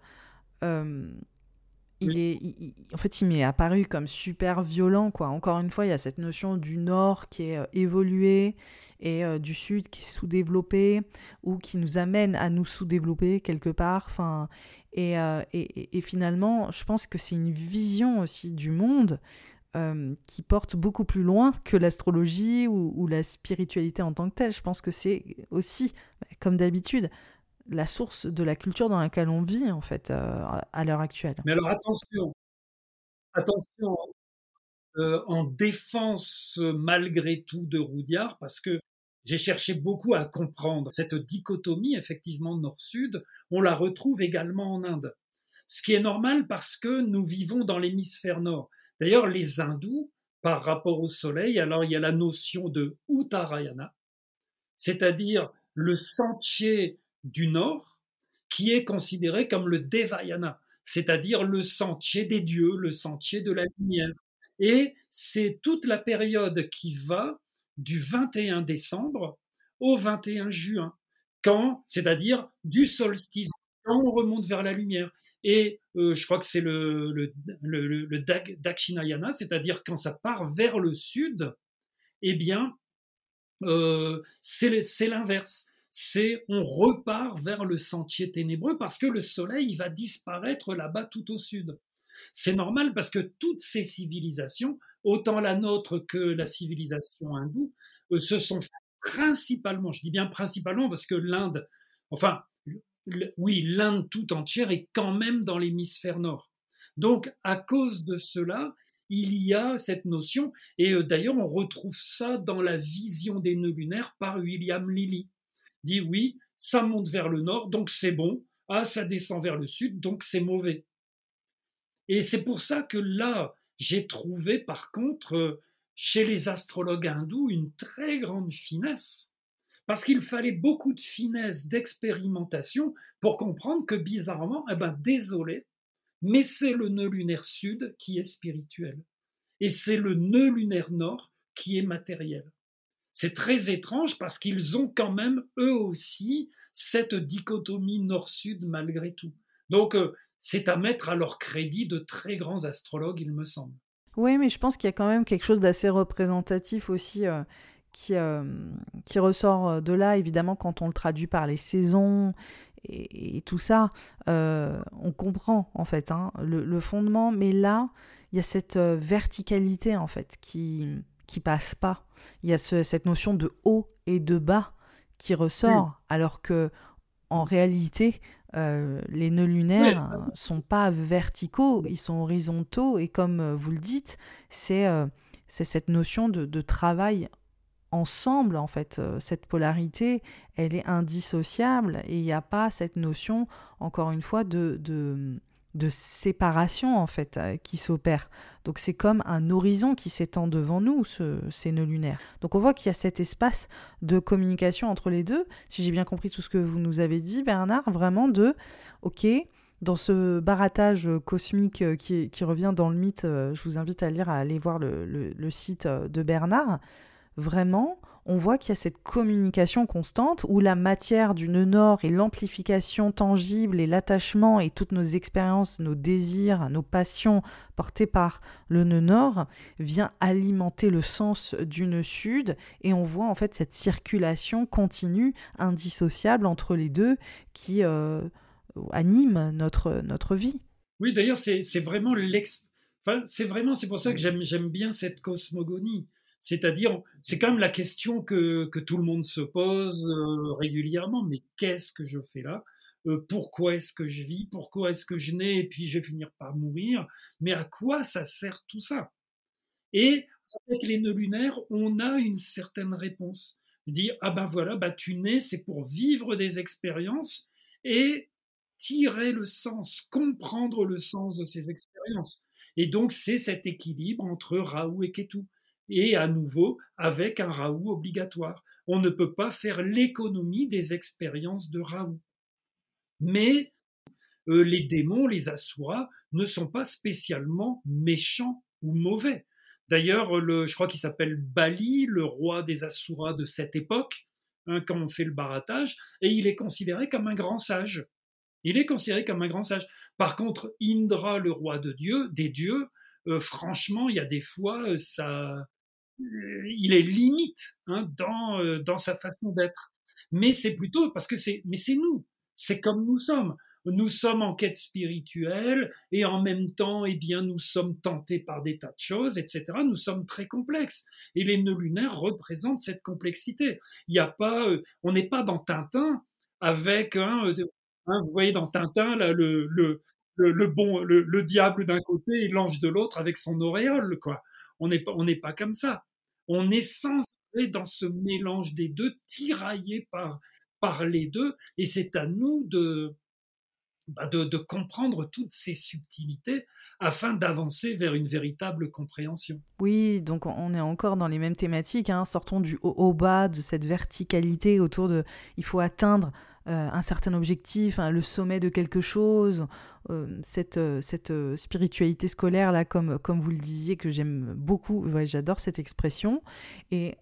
Speaker 1: il est, en fait, il m'est apparu comme super violent, quoi. Encore une fois, il y a cette notion du Nord qui est euh, évolué et euh, du Sud qui est sous-développé ou qui nous amène à nous sous-développer quelque part. Enfin, et, euh, et, et, finalement, je pense que c'est une vision aussi du monde qui porte beaucoup plus loin que l'astrologie ou, ou, la spiritualité en tant que telle. Je pense que c'est aussi, bah, comme d'habitude, la source de la culture dans laquelle on vit, en fait, euh, à l'heure actuelle.
Speaker 2: Mais alors attention, attention, euh, en défense malgré tout de Roudiard, parce que j'ai cherché beaucoup à comprendre cette dichotomie, effectivement, nord-sud, on la retrouve également en Inde. ce qui est normal parce que nous vivons dans l'hémisphère nord. D'ailleurs, les hindous, par rapport au soleil, alors il y a la notion de Uttarayana, c'est-à-dire le sentier du nord, qui est considéré comme le Devayana, c'est-à-dire le sentier des dieux, le sentier de la lumière. Et c'est toute la période qui va du 21 décembre au 21 juin, quand, c'est-à-dire du solstice, quand on remonte vers la lumière. Et euh, je crois que c'est le, Dakshinayana, c'est-à-dire quand ça part vers le sud, eh bien, euh, c'est l'inverse. C'est on repart vers le sentier ténébreux parce que le soleil va disparaître là-bas tout au sud. C'est normal parce que toutes ces civilisations, autant la nôtre que la civilisation hindoue, euh, se sont principalement, je dis bien principalement parce que l'Inde, enfin, oui, l'Inde tout entière est quand même dans l'hémisphère nord. Donc, à cause de cela, il y a cette notion, et euh, d'ailleurs, on retrouve ça dans la vision des nœuds lunaires par William Lilly. Dit oui, ça monte vers le nord, donc c'est bon. Ah, ça descend vers le sud, donc c'est mauvais. Et c'est pour ça que là, j'ai trouvé par contre euh, chez les astrologues hindous une très grande finesse. Parce qu'il fallait beaucoup de finesse, d'expérimentation pour comprendre que bizarrement, eh ben désolé, mais c'est le nœud lunaire sud qui est spirituel. Et c'est le nœud lunaire nord qui est matériel. C'est très étrange parce qu'ils ont quand même, eux aussi, cette dichotomie nord-sud malgré tout. Donc, euh, c'est à mettre à leur crédit de très grands astrologues, il me semble.
Speaker 1: Oui, mais je pense qu'il y a quand même quelque chose d'assez représentatif aussi euh, qui, euh, qui ressort euh, de là, évidemment, quand on le traduit par les saisons et, tout ça, on comprend en fait hein, le, fondement, mais là, il y a cette verticalité en fait qui qui passe pas. Il y a cette notion de haut et de bas qui ressort, alors que en réalité, euh, les nœuds lunaires ne sont pas verticaux, ils sont horizontaux. Et comme euh, vous le dites, c'est euh, cette notion de, travail ensemble en fait. cette polarité, elle est indissociable et il n'y a pas cette notion, encore une fois, de de séparation en fait euh, qui s'opère. Donc c'est comme un horizon qui s'étend devant nous, ce, ces nœuds lunaires. Donc on voit qu'il y a cet espace de communication entre les deux. Si j'ai bien compris tout ce que vous nous avez dit, Bernard, vraiment de, ok, dans ce barattage cosmique euh, qui, revient dans le mythe, euh, je vous invite à lire, à aller voir le site de Bernard, vraiment, on voit qu'il y a cette communication constante où la matière du nœud nord et l'amplification tangible et l'attachement et toutes nos expériences, nos désirs, nos passions portées par le nœud nord vient alimenter le sens du nœud sud et on voit en fait cette circulation continue, indissociable entre les deux qui euh, anime notre, notre vie.
Speaker 2: Oui, d'ailleurs, c'est vraiment l'ex... c'est vraiment, c'est pour ça que j'aime bien cette cosmogonie. C'est-à-dire, c'est quand même la question que, tout le monde se pose euh, régulièrement, mais qu'est-ce que je fais là? Euh, Pourquoi est-ce que je vis? Pourquoi est-ce que je nais? Et puis je vais finir par mourir. Mais à quoi ça sert tout ça? Et avec les nœuds lunaires, on a une certaine réponse. Dire, ah ben voilà, bah tu nais, c'est pour vivre des expériences et tirer le sens, comprendre le sens de ces expériences. Et donc, c'est cet équilibre entre Raoult et Ketou et à nouveau avec un Raoult obligatoire. On ne peut pas faire l'économie des expériences de Raoult. Mais euh, les démons, les asuras, ne sont pas spécialement méchants ou mauvais. D'ailleurs, je crois qu'il s'appelle Bali, le roi des asuras de cette époque, hein, quand on fait le baratage, et il est considéré comme un grand sage. Il est considéré comme un grand sage. Par contre, Indra, le roi de Dieu, des dieux, euh, franchement, il y a des fois, euh, ça, il est limite hein, dans, euh, dans sa façon d'être. Mais c'est plutôt parce que c'est, mais c'est nous, c'est comme nous sommes. Nous sommes en quête spirituelle et en même temps, eh bien, nous sommes tentés par des tas de choses, etc. Nous sommes très complexes et les nœuds lunaires représentent cette complexité. Il n'y a pas, euh, on n'est pas dans Tintin avec, hein, vous voyez dans Tintin là, le, le, le, bon, le, le diable d'un côté et l'ange de l'autre avec son auréole, quoi. On n'est pas, on n'est pas comme ça. On est sans dans ce mélange des deux, tiraillé par, par les deux, et c'est à nous de, bah, de, comprendre toutes ces subtilités afin d'avancer vers une véritable compréhension.
Speaker 1: Oui, donc on est encore dans les mêmes thématiques, hein. sortons du haut au bas, de cette verticalité autour de il faut atteindre euh, un certain objectif, hein, le sommet de quelque chose, euh, cette, euh, cette spiritualité scolaire là, comme, comme vous le disiez, que j'aime beaucoup, j'adore cette expression, et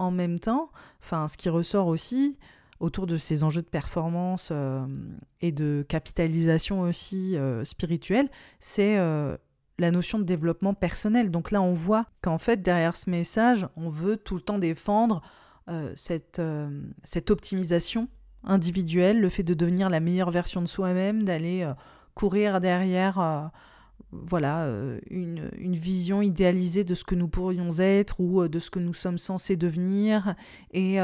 Speaker 1: en même temps, ce qui ressort aussi, autour de ces enjeux de performance et de capitalisation aussi spirituelle, c'est la notion de développement personnel. Donc là, on voit qu'en fait, derrière ce message, on veut tout le temps défendre cette, cette optimisation individuelle, le fait de devenir la meilleure version de soi-même, d'aller courir derrière voilà, une, une, vision idéalisée de ce que nous pourrions être ou de ce que nous sommes censés devenir. Et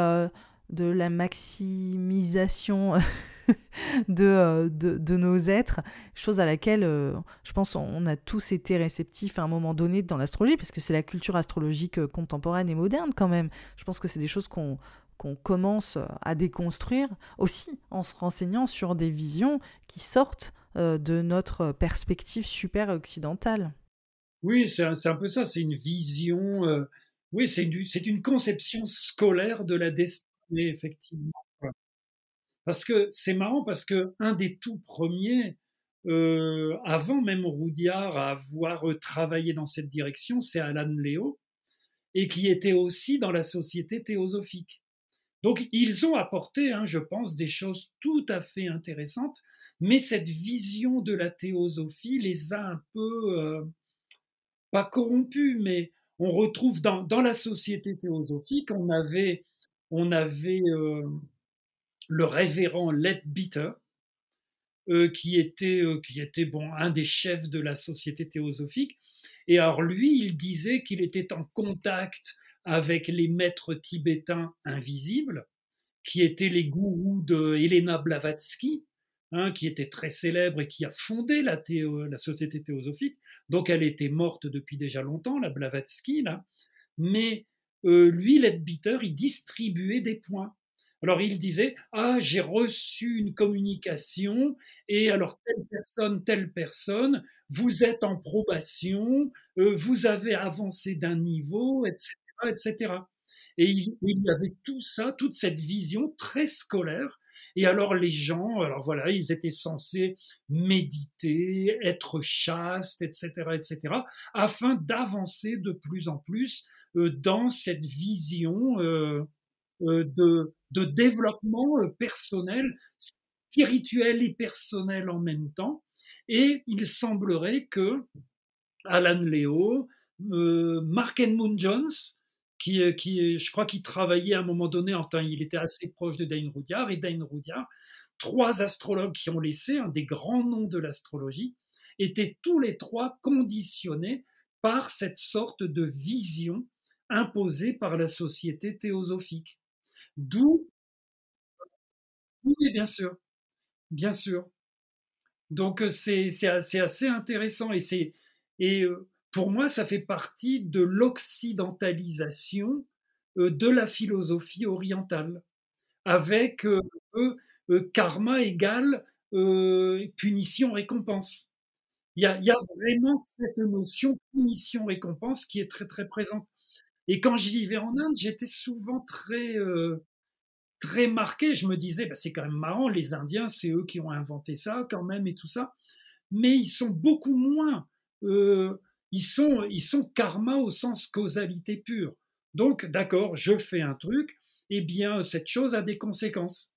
Speaker 1: de la maximisation euh, de, de, nos êtres, chose à laquelle euh, je pense on a tous été réceptifs à un moment donné dans l'astrologie, parce que c'est la culture astrologique euh, contemporaine et moderne quand même. Je pense que c'est des choses qu'on qu'on commence à déconstruire aussi en se renseignant sur des visions qui sortent de notre perspective super occidentale.
Speaker 2: Oui, c'est un, peu ça, c'est une vision, oui, c'est une conception scolaire de la destinée effectivement. Parce que c'est marrant parce que un des tout premiers, euh, avant même Roudiard à avoir euh, travaillé dans cette direction, c'est Alan Léo, et qui était aussi dans la société théosophique. Donc ils ont apporté, hein, je pense, des choses tout à fait intéressantes, mais cette vision de la théosophie les a un peu, euh, pas corrompus, mais on retrouve dans, dans la société théosophique, on avait on avait euh, le révérend Leadbeater, euh, qui était, euh, qui était bon, un des chefs de la société théosophique. Et alors lui, il disait qu'il était en contact avec les maîtres tibétains invisibles, qui étaient les gourous de Helena Blavatsky, hein, qui était très célèbre et qui a fondé la, société théosophique. Donc elle était morte depuis déjà longtemps, la Blavatsky, là. Mais euh, lui, Leadbeater, il distribuait des points. Alors il disait ah j'ai reçu une communication et alors telle personne telle personne vous êtes en probation euh, vous avez avancé d'un niveau etc etc et il, y avait tout ça toute cette vision très scolaire et alors les gens alors voilà ils étaient censés méditer être chastes etc etc afin d'avancer de plus en plus euh, dans cette vision euh, euh, de, de développement personnel, spirituel et personnel en même temps. Et il semblerait que Alan Leo, Mark Edmund Jones, qui, qui, je crois qu'il travaillait à un moment donné, enfin, il était assez proche de Dane Roudiard, et Dane Roudiard, trois astrologues qui ont laissé un des grands noms de l'astrologie, étaient tous les trois conditionnés par cette sorte de vision imposée par la société théosophique. D'où, oui, bien sûr, bien sûr. Donc euh, c'est assez intéressant et c'est et euh, pour moi ça fait partie de l'occidentalisation euh, de la philosophie orientale, avec karma égale punition récompense. Il y, a, vraiment cette notion punition récompense qui est très très présente. Et quand j'y vivais en Inde, j'étais souvent très, euh, très marqué. Je me disais, bah, c'est quand même marrant, les Indiens, c'est eux qui ont inventé ça quand même et tout ça. Mais ils sont beaucoup moins. Euh, ils, sont, ils sont karma au sens causalité pure. Donc, d'accord, je fais un truc, eh bien, cette chose a des conséquences.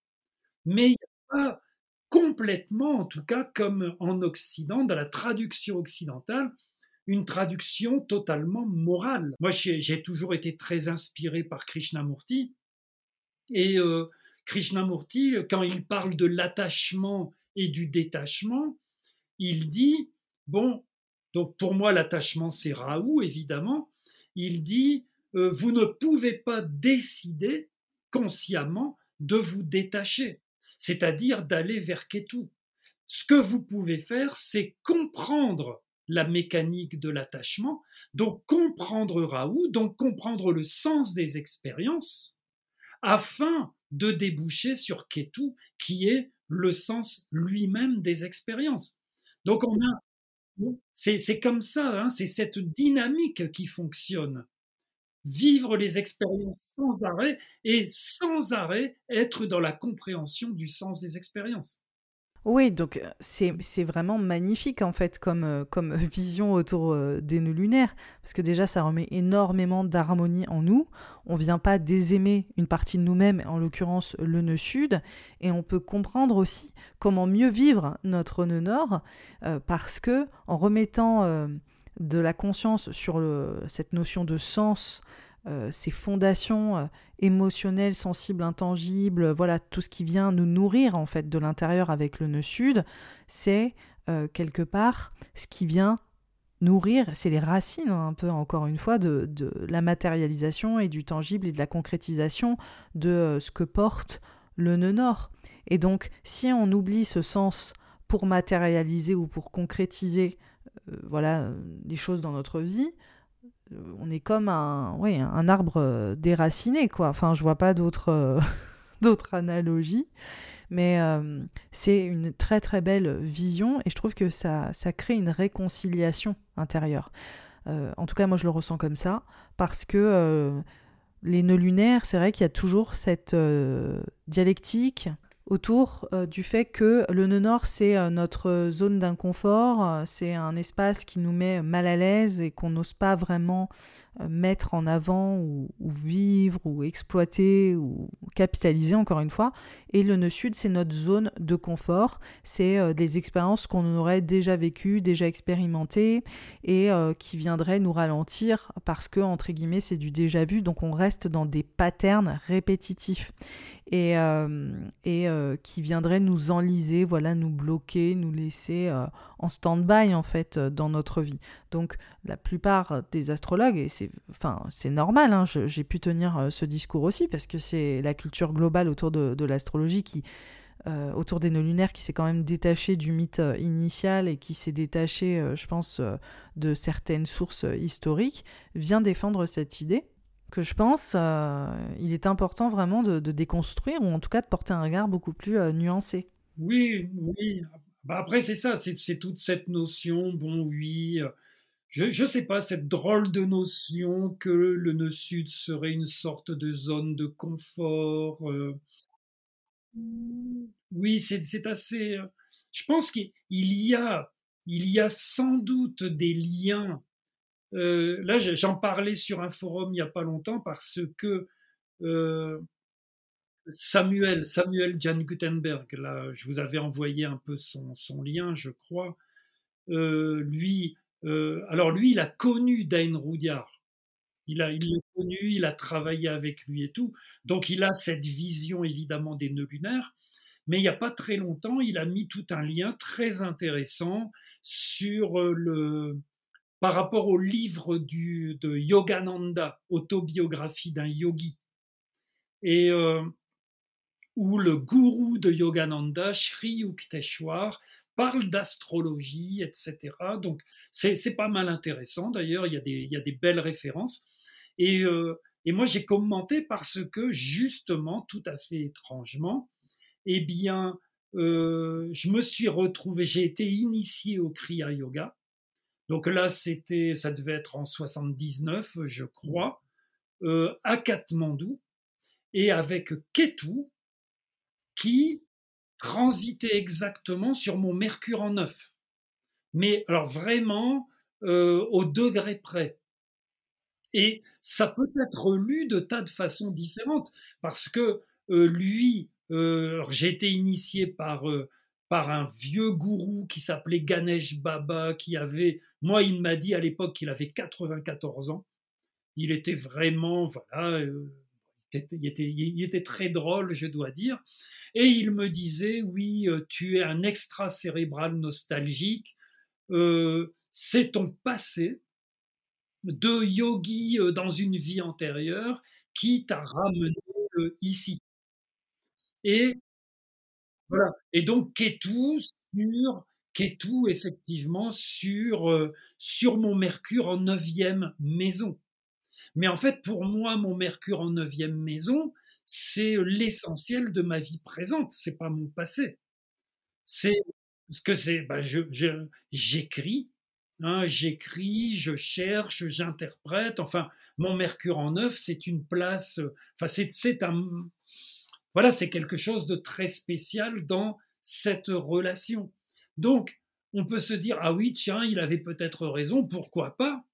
Speaker 2: Mais il n'y a pas complètement, en tout cas, comme en Occident, dans la traduction occidentale, une traduction totalement morale. Moi, j'ai toujours été très inspiré par Krishnamurti. Et euh, Krishnamurti, quand il parle de l'attachement et du détachement, il dit, bon, donc pour moi l'attachement c'est Raoult évidemment, il dit, euh, vous ne pouvez pas décider consciemment de vous détacher, c'est-à-dire d'aller vers Ketu. Ce que vous pouvez faire, c'est comprendre la mécanique de l'attachement, donc comprendre Raoult, donc comprendre le sens des expériences, afin de déboucher sur Ketu, qui est le sens lui-même des expériences. Donc on a, c'est comme ça, hein, c'est cette dynamique qui fonctionne. Vivre les expériences sans arrêt et sans arrêt être dans la compréhension du sens des expériences.
Speaker 1: Oui, donc c'est vraiment magnifique en fait comme, comme vision autour des nœuds lunaires, parce que déjà ça remet énormément d'harmonie en nous. On ne vient pas désaimer une partie de nous-mêmes, en l'occurrence le nœud sud, et on peut comprendre aussi comment mieux vivre notre nœud nord, parce que en remettant de la conscience sur cette notion de sens, euh, ces fondations euh, émotionnelles, sensibles, intangibles, voilà, tout ce qui vient nous nourrir en fait de l'intérieur avec le nœud sud, c'est euh, quelque part ce qui vient nourrir, c'est les racines hein, un peu encore une fois de, la matérialisation et du tangible et de la concrétisation de ce que porte le nœud nord. Et donc si on oublie ce sens pour matérialiser ou pour concrétiser voilà les choses dans notre vie, euh, on est comme un, un arbre euh, déraciné, quoi. Enfin, je vois pas d'autres euh, analogies. Mais c'est une très très belle vision et je trouve que ça, ça crée une réconciliation intérieure. en tout cas, moi je le ressens comme ça parce que les nœuds lunaires, c'est vrai qu'il y a toujours cette dialectique autour euh, du fait que le nœud nord, c'est euh, notre zone d'inconfort, euh, c'est un espace qui nous met mal à l'aise et qu'on n'ose pas vraiment mettre en avant ou, vivre ou exploiter ou capitaliser encore une fois. Et le nœud sud, c'est notre zone de confort, c'est des expériences qu'on aurait déjà vécues, déjà expérimentées et qui viendraient nous ralentir parce que, entre guillemets, c'est du déjà vu, donc on reste dans des patterns répétitifs et, euh, euh, qui viendrait nous enliser, voilà, nous bloquer, nous laisser euh, en stand-by en fait dans notre vie. Donc la plupart des astrologues, et c'est enfin, normal, hein, j'ai pu tenir ce discours aussi parce que c'est la culture globale autour de, l'astrologie qui... autour des nœuds lunaires qui s'est quand même détaché du mythe initial et qui s'est détaché, je pense, de certaines sources historiques, vient défendre cette idée que je pense euh, il est important vraiment de, déconstruire ou en tout cas de porter un regard beaucoup plus euh, nuancé.
Speaker 2: Oui, oui. Bah après, c'est ça, c'est toute cette notion, bon, oui, euh, je ne sais pas, cette drôle de notion que le nœud sud serait une sorte de zone de confort. oui, c'est assez. je pense qu'il y a, il y a sans doute des liens euh, là, j'en parlais sur un forum il n'y a pas longtemps parce que euh, Samuel, Samuel Jan Gutenberg, là, je vous avais envoyé un peu son, lien, je crois. Euh, lui, alors lui, il a connu Dain Roudiard. Il a, il l'a connu, il a travaillé avec lui et tout. Donc il a cette vision évidemment des nœuds lunaires. Mais il n'y a pas très longtemps, il a mis tout un lien très intéressant sur le, par rapport au livre du, de Yogananda, autobiographie d'un yogi, et euh, où le gourou de Yogananda, Sri Yukteswar, parle d'astrologie, etc. Donc c'est pas mal intéressant. D'ailleurs, il, y a des belles références. Et, euh, et moi, j'ai commenté parce que justement, tout à fait étrangement, eh bien, euh, je me suis retrouvé, j'ai été initié au Kriya Yoga donc là, c'était, ça devait être en 79, je crois, euh, à Katmandou, et avec Ketu, qui transitait exactement sur mon Mercure en neuf. Mais alors vraiment euh, au degré près. Et ça peut être lu de tas de façons différentes, parce que euh, lui, j'ai été initié par par un vieux gourou qui s'appelait Ganesh Baba, qui avait, moi, il m'a dit à l'époque qu'il avait 94 ans. Il était vraiment, voilà, euh, il, était, très drôle, je dois dire. Et il me disait, oui, euh, tu es un extra-cérébral nostalgique, euh, c'est ton passé de yogi dans une vie antérieure qui t'a ramené ici. Et voilà. Et donc Ketu sur Ketu effectivement sur euh, sur mon Mercure en neuvième maison. Mais en fait, pour moi, mon Mercure en neuvième maison, c'est l'essentiel de ma vie présente. C'est pas mon passé. C'est ce que c'est. Je, j'écris, hein, j'écris, je cherche, j'interprète. Enfin, mon Mercure en neuf, c'est une place. Enfin, c'est un. Voilà, c'est quelque chose de très spécial dans cette relation. Donc, on peut se dire ah oui, tiens, il avait peut-être raison, pourquoi pas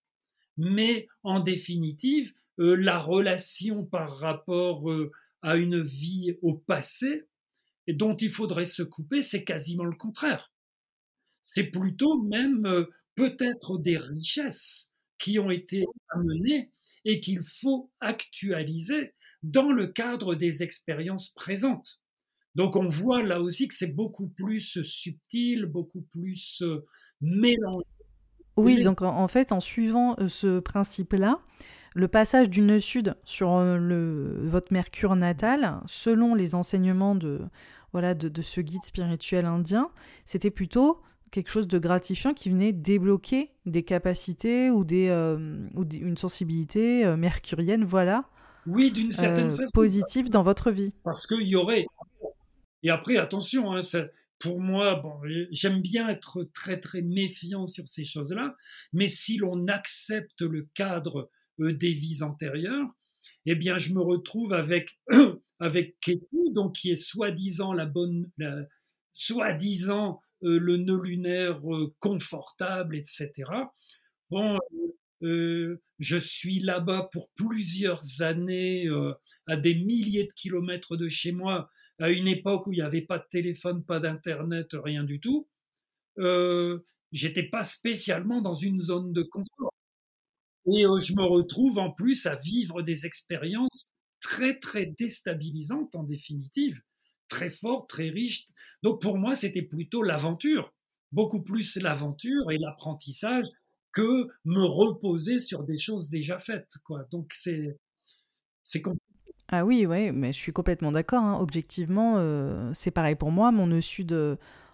Speaker 2: Mais en définitive, euh, la relation par rapport euh, à une vie au passé, et dont il faudrait se couper, c'est quasiment le contraire. C'est plutôt même euh, peut-être des richesses qui ont été amenées et qu'il faut actualiser dans le cadre des expériences présentes. Donc on voit là aussi que c'est beaucoup plus subtil, beaucoup plus mélangé.
Speaker 1: Oui, donc en fait, en suivant ce principe-là, le passage du nœud sud sur euh, le, votre Mercure natal, selon les enseignements de, voilà, de, ce guide spirituel indien, c'était plutôt quelque chose de gratifiant qui venait débloquer des capacités ou, des, euh, ou une sensibilité euh, mercurienne, voilà.
Speaker 2: Oui, d'une certaine façon.
Speaker 1: Positive dans votre vie.
Speaker 2: Parce qu'il y aurait. Et après, attention, hein, pour moi, j'aime bien être très très méfiant sur ces choses-là, mais si l'on accepte le cadre des vies antérieures, eh bien, je me retrouve avec, avec Ketu, donc qui est soi-disant la bonne, soi-disant euh, le nœud lunaire euh, confortable, etc. Bon, euh, je suis là-bas pour plusieurs années, à des milliers de kilomètres de chez moi, à une époque où il n'y avait pas de téléphone, pas d'internet, rien du tout. J'étais pas spécialement dans une zone de confort. Et euh, je me retrouve en plus à vivre des expériences très, très déstabilisantes en définitive, très fortes, très riches. Donc pour moi, c'était plutôt l'aventure, beaucoup plus l'aventure et l'apprentissage que me reposer sur des choses déjà faites. Quoi. Donc c'est c'est.
Speaker 1: Ah oui, ouais, mais je suis complètement d'accord. Hein. Objectivement, euh, c'est pareil pour moi. Mon nœud sud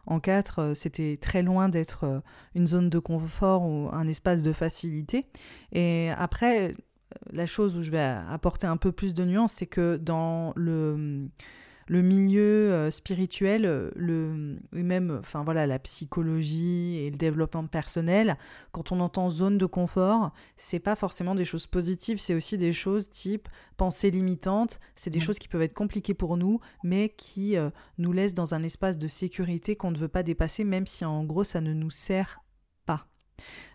Speaker 1: en 4, euh, c'était très loin d'être euh, une zone de confort ou un espace de facilité. Et après, euh, la chose où je vais apporter un peu plus de nuances, c'est que dans le le milieu euh, spirituel, euh, le, même enfin voilà, la psychologie et le développement personnel, quand on entend zone de confort, c'est pas forcément des choses positives, c'est aussi des choses type pensée limitante, c'est des choses qui peuvent être compliquées pour nous, mais qui euh, nous laissent dans un espace de sécurité qu'on ne veut pas dépasser, même si en gros ça ne nous sert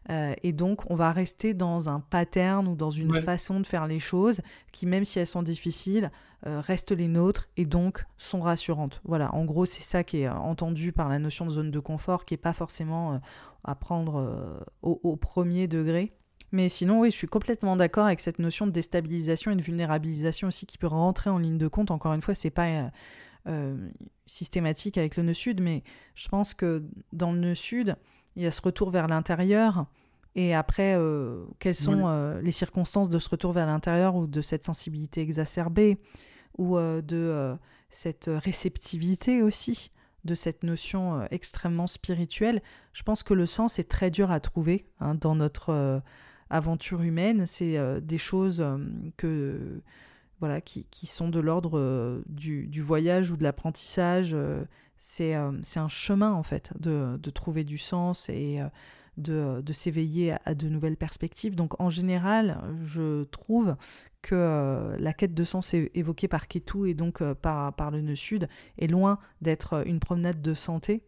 Speaker 1: pas. et donc, on va rester dans un pattern ou dans une façon de faire les choses qui, même si elles sont difficiles, euh, restent les nôtres et donc sont rassurantes. Voilà, en gros, c'est ça qui est euh, entendu par la notion de zone de confort, qui n'est pas forcément euh, à prendre au, premier degré. Mais sinon, oui, je suis complètement d'accord avec cette notion de déstabilisation et de vulnérabilisation aussi qui peut rentrer en ligne de compte. Encore une fois, c'est pas systématique avec le nœud sud, mais je pense que dans le nœud sud, il y a ce retour vers l'intérieur. Et après, quelles sont les circonstances de ce retour vers l'intérieur ou de cette sensibilité exacerbée ou euh, de euh, cette réceptivité aussi, de cette notion euh, extrêmement spirituelle? Je pense que le sens est très dur à trouver hein, dans notre aventure humaine. C'est des choses que voilà, qui, qui sont de l'ordre du, du, voyage ou de l'apprentissage. C'est un chemin en fait de, de, trouver du sens et de, de s'éveiller à, de nouvelles perspectives. Donc en général, je trouve que euh, la quête de sens évoquée par Ketou et donc euh, par, par le nœud sud est loin d'être euh, une promenade de santé.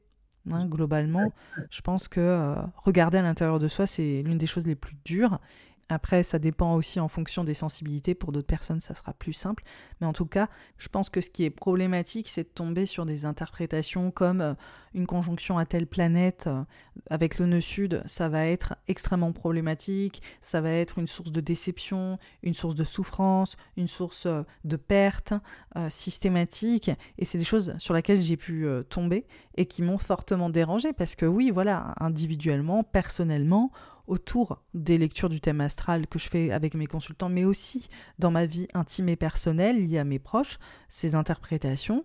Speaker 1: Hein, globalement, je pense que regarder à l'intérieur de soi, c'est l'une des choses les plus dures après, ça dépend aussi en fonction des sensibilités. Pour d'autres personnes, ça sera plus simple. Mais en tout cas, je pense que ce qui est problématique, c'est de tomber sur des interprétations comme euh, une conjonction à telle planète euh, avec le nœud sud, ça va être extrêmement problématique. Ça va être une source de déception, une source de souffrance, une source euh, de perte systématique. Et c'est des choses sur lesquelles j'ai pu tomber et qui m'ont fortement dérangé parce que oui, voilà, individuellement, personnellement, autour des lectures du thème astral que je fais avec mes consultants, mais aussi dans ma vie intime et personnelle liée à mes proches, ces interprétations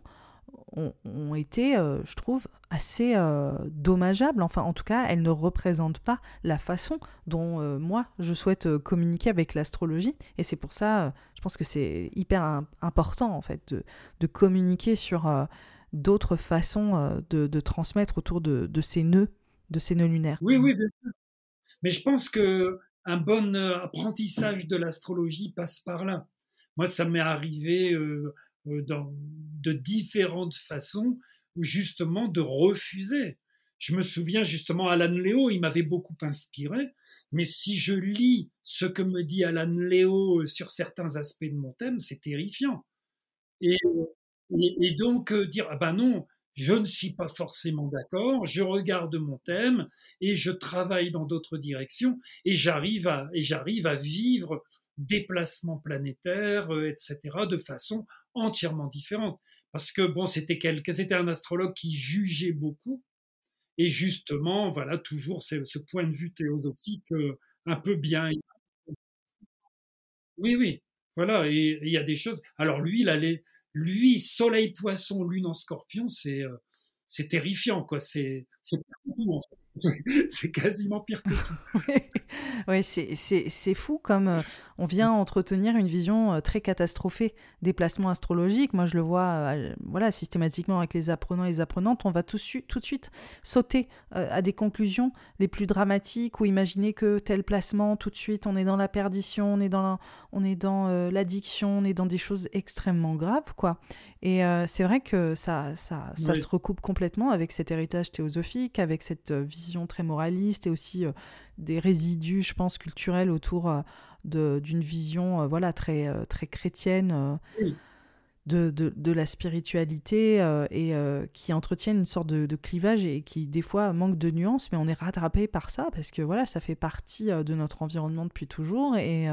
Speaker 1: ont, été, euh, je trouve, assez euh, dommageables. Enfin, en tout cas, elles ne représentent pas la façon dont euh, moi, je souhaite communiquer avec l'astrologie. Et c'est pour ça, je pense que c'est hyper important, en fait, de, de communiquer sur d'autres façons de, transmettre autour de, ces nœuds, de ces nœuds lunaires.
Speaker 2: Oui, oui, bien sûr. Mais je pense que un bon apprentissage de l'astrologie passe par là. Moi, ça m'est arrivé dans, de différentes façons, justement, de refuser. Je me souviens justement, Alan Léo, il m'avait beaucoup inspiré. Mais si je lis ce que me dit Alan Léo sur certains aspects de mon thème, c'est terrifiant. Et, et, donc dire ah ben non, je ne suis pas forcément d'accord, je regarde mon thème et je travaille dans d'autres directions et j'arrive à et j'arrive à vivre déplacements planétaires, etc., de façon entièrement différente. Parce que bon, c'était c'était un astrologue qui jugeait beaucoup et justement, voilà, toujours ce point de vue théosophique euh, un peu bien. Oui, oui, voilà, et il y a des choses. Alors lui, il allait, lui, Soleil Poisson, Lune en Scorpion, c'est euh, c'est terrifiant, quoi. C'est c'est quasiment pire que tout.
Speaker 1: oui, c'est fou comme euh, on vient entretenir une vision euh, très catastrophée des placements astrologiques. Moi, je le vois euh, voilà, systématiquement avec les apprenants et les apprenantes. On va tout, tout de suite sauter à des conclusions les plus dramatiques ou imaginer que tel placement, tout de suite, on est dans la perdition, on est dans l'addiction, on est dans des choses extrêmement graves, quoi. Et c'est vrai que ça, ça, ça se recoupe complètement avec cet héritage théosophique, avec cette vision très moraliste et aussi des résidus, je pense, culturels autour d'une vision voilà, très, très chrétienne. De, de, de, la spiritualité et qui entretiennent une sorte de, de, clivage et qui des fois manque de nuances, mais on est rattrapé par ça parce que voilà, ça fait partie de notre environnement depuis toujours et,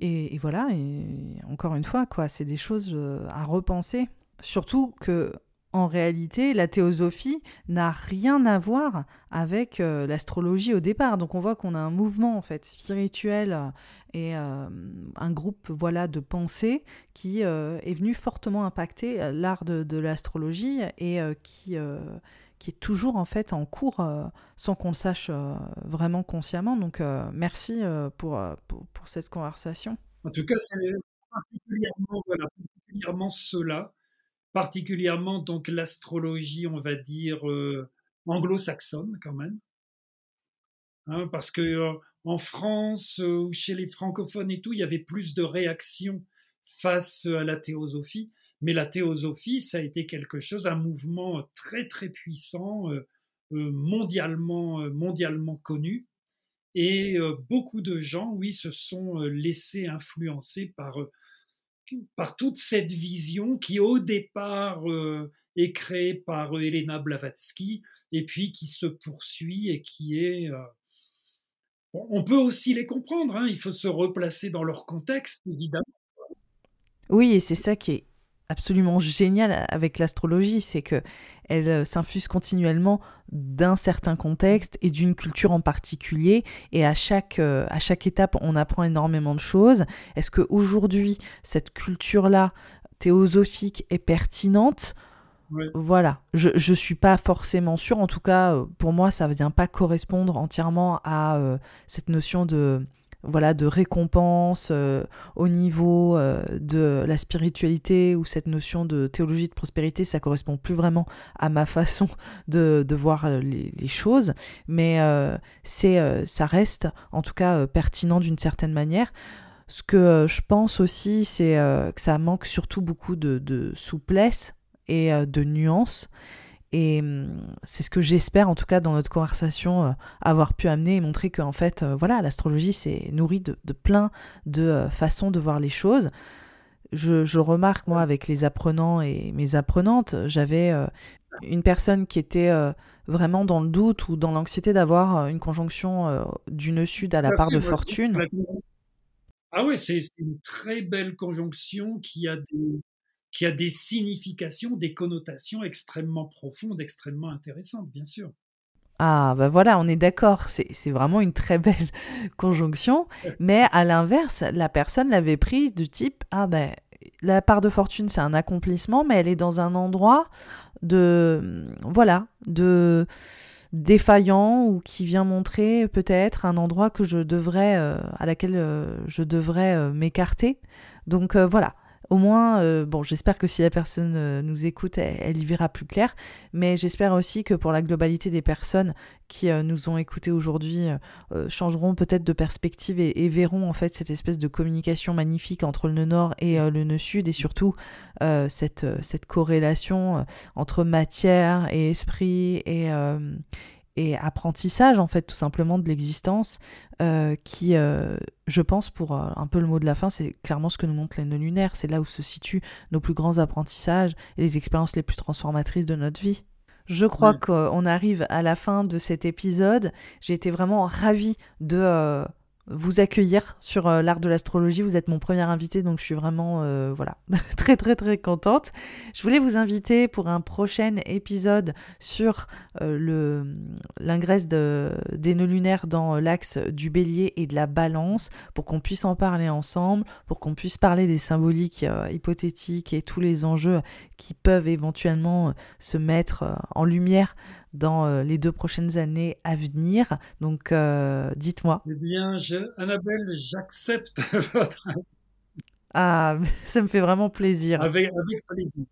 Speaker 1: et, voilà, et encore une fois, quoi, c'est des choses euh, à repenser. Surtout que, en réalité, la théosophie n'a rien à voir avec euh, l'astrologie au départ. Donc on voit qu'on a un mouvement en fait spirituel euh, et un groupe voilà de pensée qui est venu fortement impacter l'art de, l'astrologie et qui qui est toujours en fait en cours euh, sans qu'on sache euh, vraiment consciemment. Donc euh, merci pour, pour, cette conversation.
Speaker 2: En tout cas, c'est particulièrement, voilà, particulièrement cela, particulièrement donc l'astrologie, on va dire anglo-saxonne quand même, hein, parce que en France ou chez les francophones et tout, il y avait plus de réactions face à la théosophie. Mais la théosophie, ça a été quelque chose, un mouvement très très puissant, euh, euh, mondialement, euh, mondialement connu. Et beaucoup de gens, oui, se sont laissés influencer par, par toute cette vision qui, au départ, est créée par Elena Blavatsky et puis qui se poursuit et qui est. on peut aussi les comprendre, hein, il faut se replacer dans leur contexte, évidemment.
Speaker 1: Oui, et c'est ça qui est absolument génial avec l'astrologie, c'est que elle euh, s'infuse continuellement d'un certain contexte et d'une culture en particulier et à chaque euh, à chaque étape on apprend énormément de choses. Est-ce que aujourd'hui cette culture là théosophique est pertinente? Voilà, je ne suis pas forcément sûre. En tout cas, euh, pour moi, ça ne vient pas correspondre entièrement à cette notion de voilà, de récompense euh, au niveau euh, de la spiritualité ou cette notion de théologie de prospérité, ça correspond plus vraiment à ma façon de, voir euh, les, choses, mais c'est, ça reste en tout cas pertinent d'une certaine manière. Ce que je pense aussi, c'est que ça manque surtout beaucoup de, de souplesse et de nuances. Et hum, c'est ce que j'espère, en tout cas, dans notre conversation, euh, avoir pu amener et montrer qu'en fait, euh, voilà, l'astrologie, c'est nourri de, plein de euh, façons de voir les choses. Je, remarque, moi, avec les apprenants et mes apprenantes, j'avais une personne qui était vraiment dans le doute ou dans l'anxiété d'avoir une conjonction du nœud sud à la part de fortune.
Speaker 2: Ah oui, c'est une très belle conjonction qui a des qui a des significations, des connotations extrêmement profondes, extrêmement intéressantes, bien sûr.
Speaker 1: Ah, ben voilà, on est d'accord, c'est vraiment une très belle conjonction. Mais à l'inverse, la personne l'avait pris du type Ah, ben, la part de fortune, c'est un accomplissement, mais elle est dans un endroit de. Voilà, de défaillant ou qui vient montrer peut-être un endroit que je devrais euh, à laquelle euh, je devrais euh, m'écarter. Donc voilà, au moins, bon, j'espère que si la personne nous écoute, elle, y verra plus clair, mais j'espère aussi que pour la globalité des personnes qui nous ont écoutés aujourd'hui, changeront peut-être de perspective et, verront en fait cette espèce de communication magnifique entre le nœud nord et le nœud sud, et surtout cette, cette corrélation entre matière et esprit et et apprentissage en fait tout simplement de l'existence euh, qui euh, je pense pour euh, un peu le mot de la fin c'est clairement ce que nous montrent les nœuds lunaires c'est là où se situent nos plus grands apprentissages et les expériences les plus transformatrices de notre vie. Je crois qu'on arrive à la fin de cet épisode. J'ai été vraiment ravie de vous accueillir sur euh, l'art de l'astrologie. Vous êtes mon premier invité, donc je suis vraiment euh, voilà très très très contente. Je voulais vous inviter pour un prochain épisode sur euh, le l'ingresse de, des nœuds lunaires dans l'axe du bélier et de la balance, pour qu'on puisse en parler ensemble, pour qu'on puisse parler des symboliques hypothétiques et tous les enjeux qui peuvent éventuellement se mettre en lumière dans euh, les deux prochaines années à venir. Donc, euh, dites-moi.
Speaker 2: Eh bien, je, Annabelle, j'accepte votre.
Speaker 1: Ah, ça me fait vraiment plaisir.
Speaker 2: Avec, avec plaisir.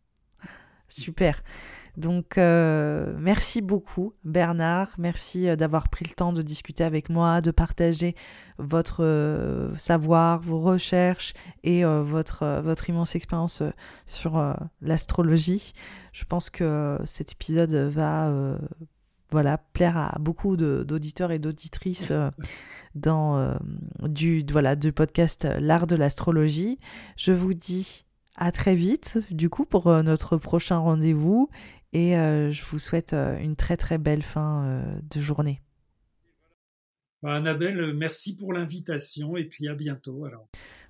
Speaker 1: Super. Donc, euh, merci beaucoup, Bernard. Merci euh, d'avoir pris le temps de discuter avec moi, de partager votre euh, savoir, vos recherches et votre, immense expérience sur l'astrologie. Je pense que cet épisode va voilà, plaire à beaucoup d'auditeurs et d'auditrices. dans du voilà du podcast l'art de l'astrologie. Je vous dis à très vite du coup pour notre prochain rendez-vous et euh, je vous souhaite euh, une très très belle fin euh, de journée.
Speaker 2: Bah, Annabelle, merci pour l'invitation et puis à bientôt.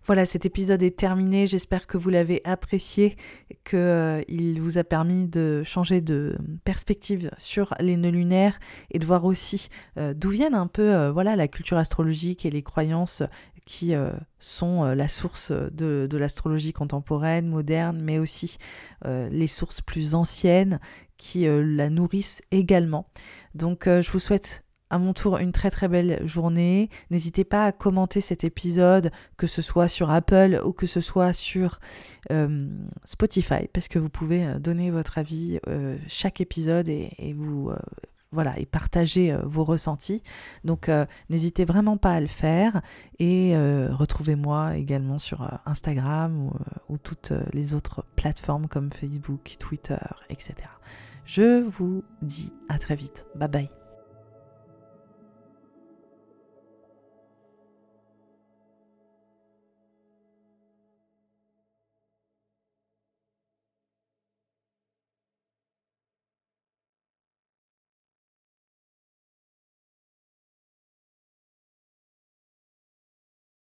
Speaker 1: Voilà, cet épisode est terminé. J'espère que vous l'avez apprécié, qu'il vous a permis de changer de perspective sur les nœuds lunaires et de voir aussi d'où viennent un peu voilà, la culture astrologique et les croyances qui euh, sont euh, la source de, l'astrologie contemporaine, moderne, mais aussi euh, les sources plus anciennes qui la nourrissent également. Donc je vous souhaite à mon tour une très très belle journée. N'hésitez pas à commenter cet épisode, que ce soit sur Apple ou que ce soit sur Spotify, parce que vous pouvez donner votre avis chaque épisode et vous voilà, et partager euh, vos ressentis. Donc euh, n'hésitez vraiment pas à le faire et euh, retrouvez-moi également sur Instagram ou, toutes les autres plateformes comme Facebook, Twitter, etc. Je vous dis à très vite. Bye bye.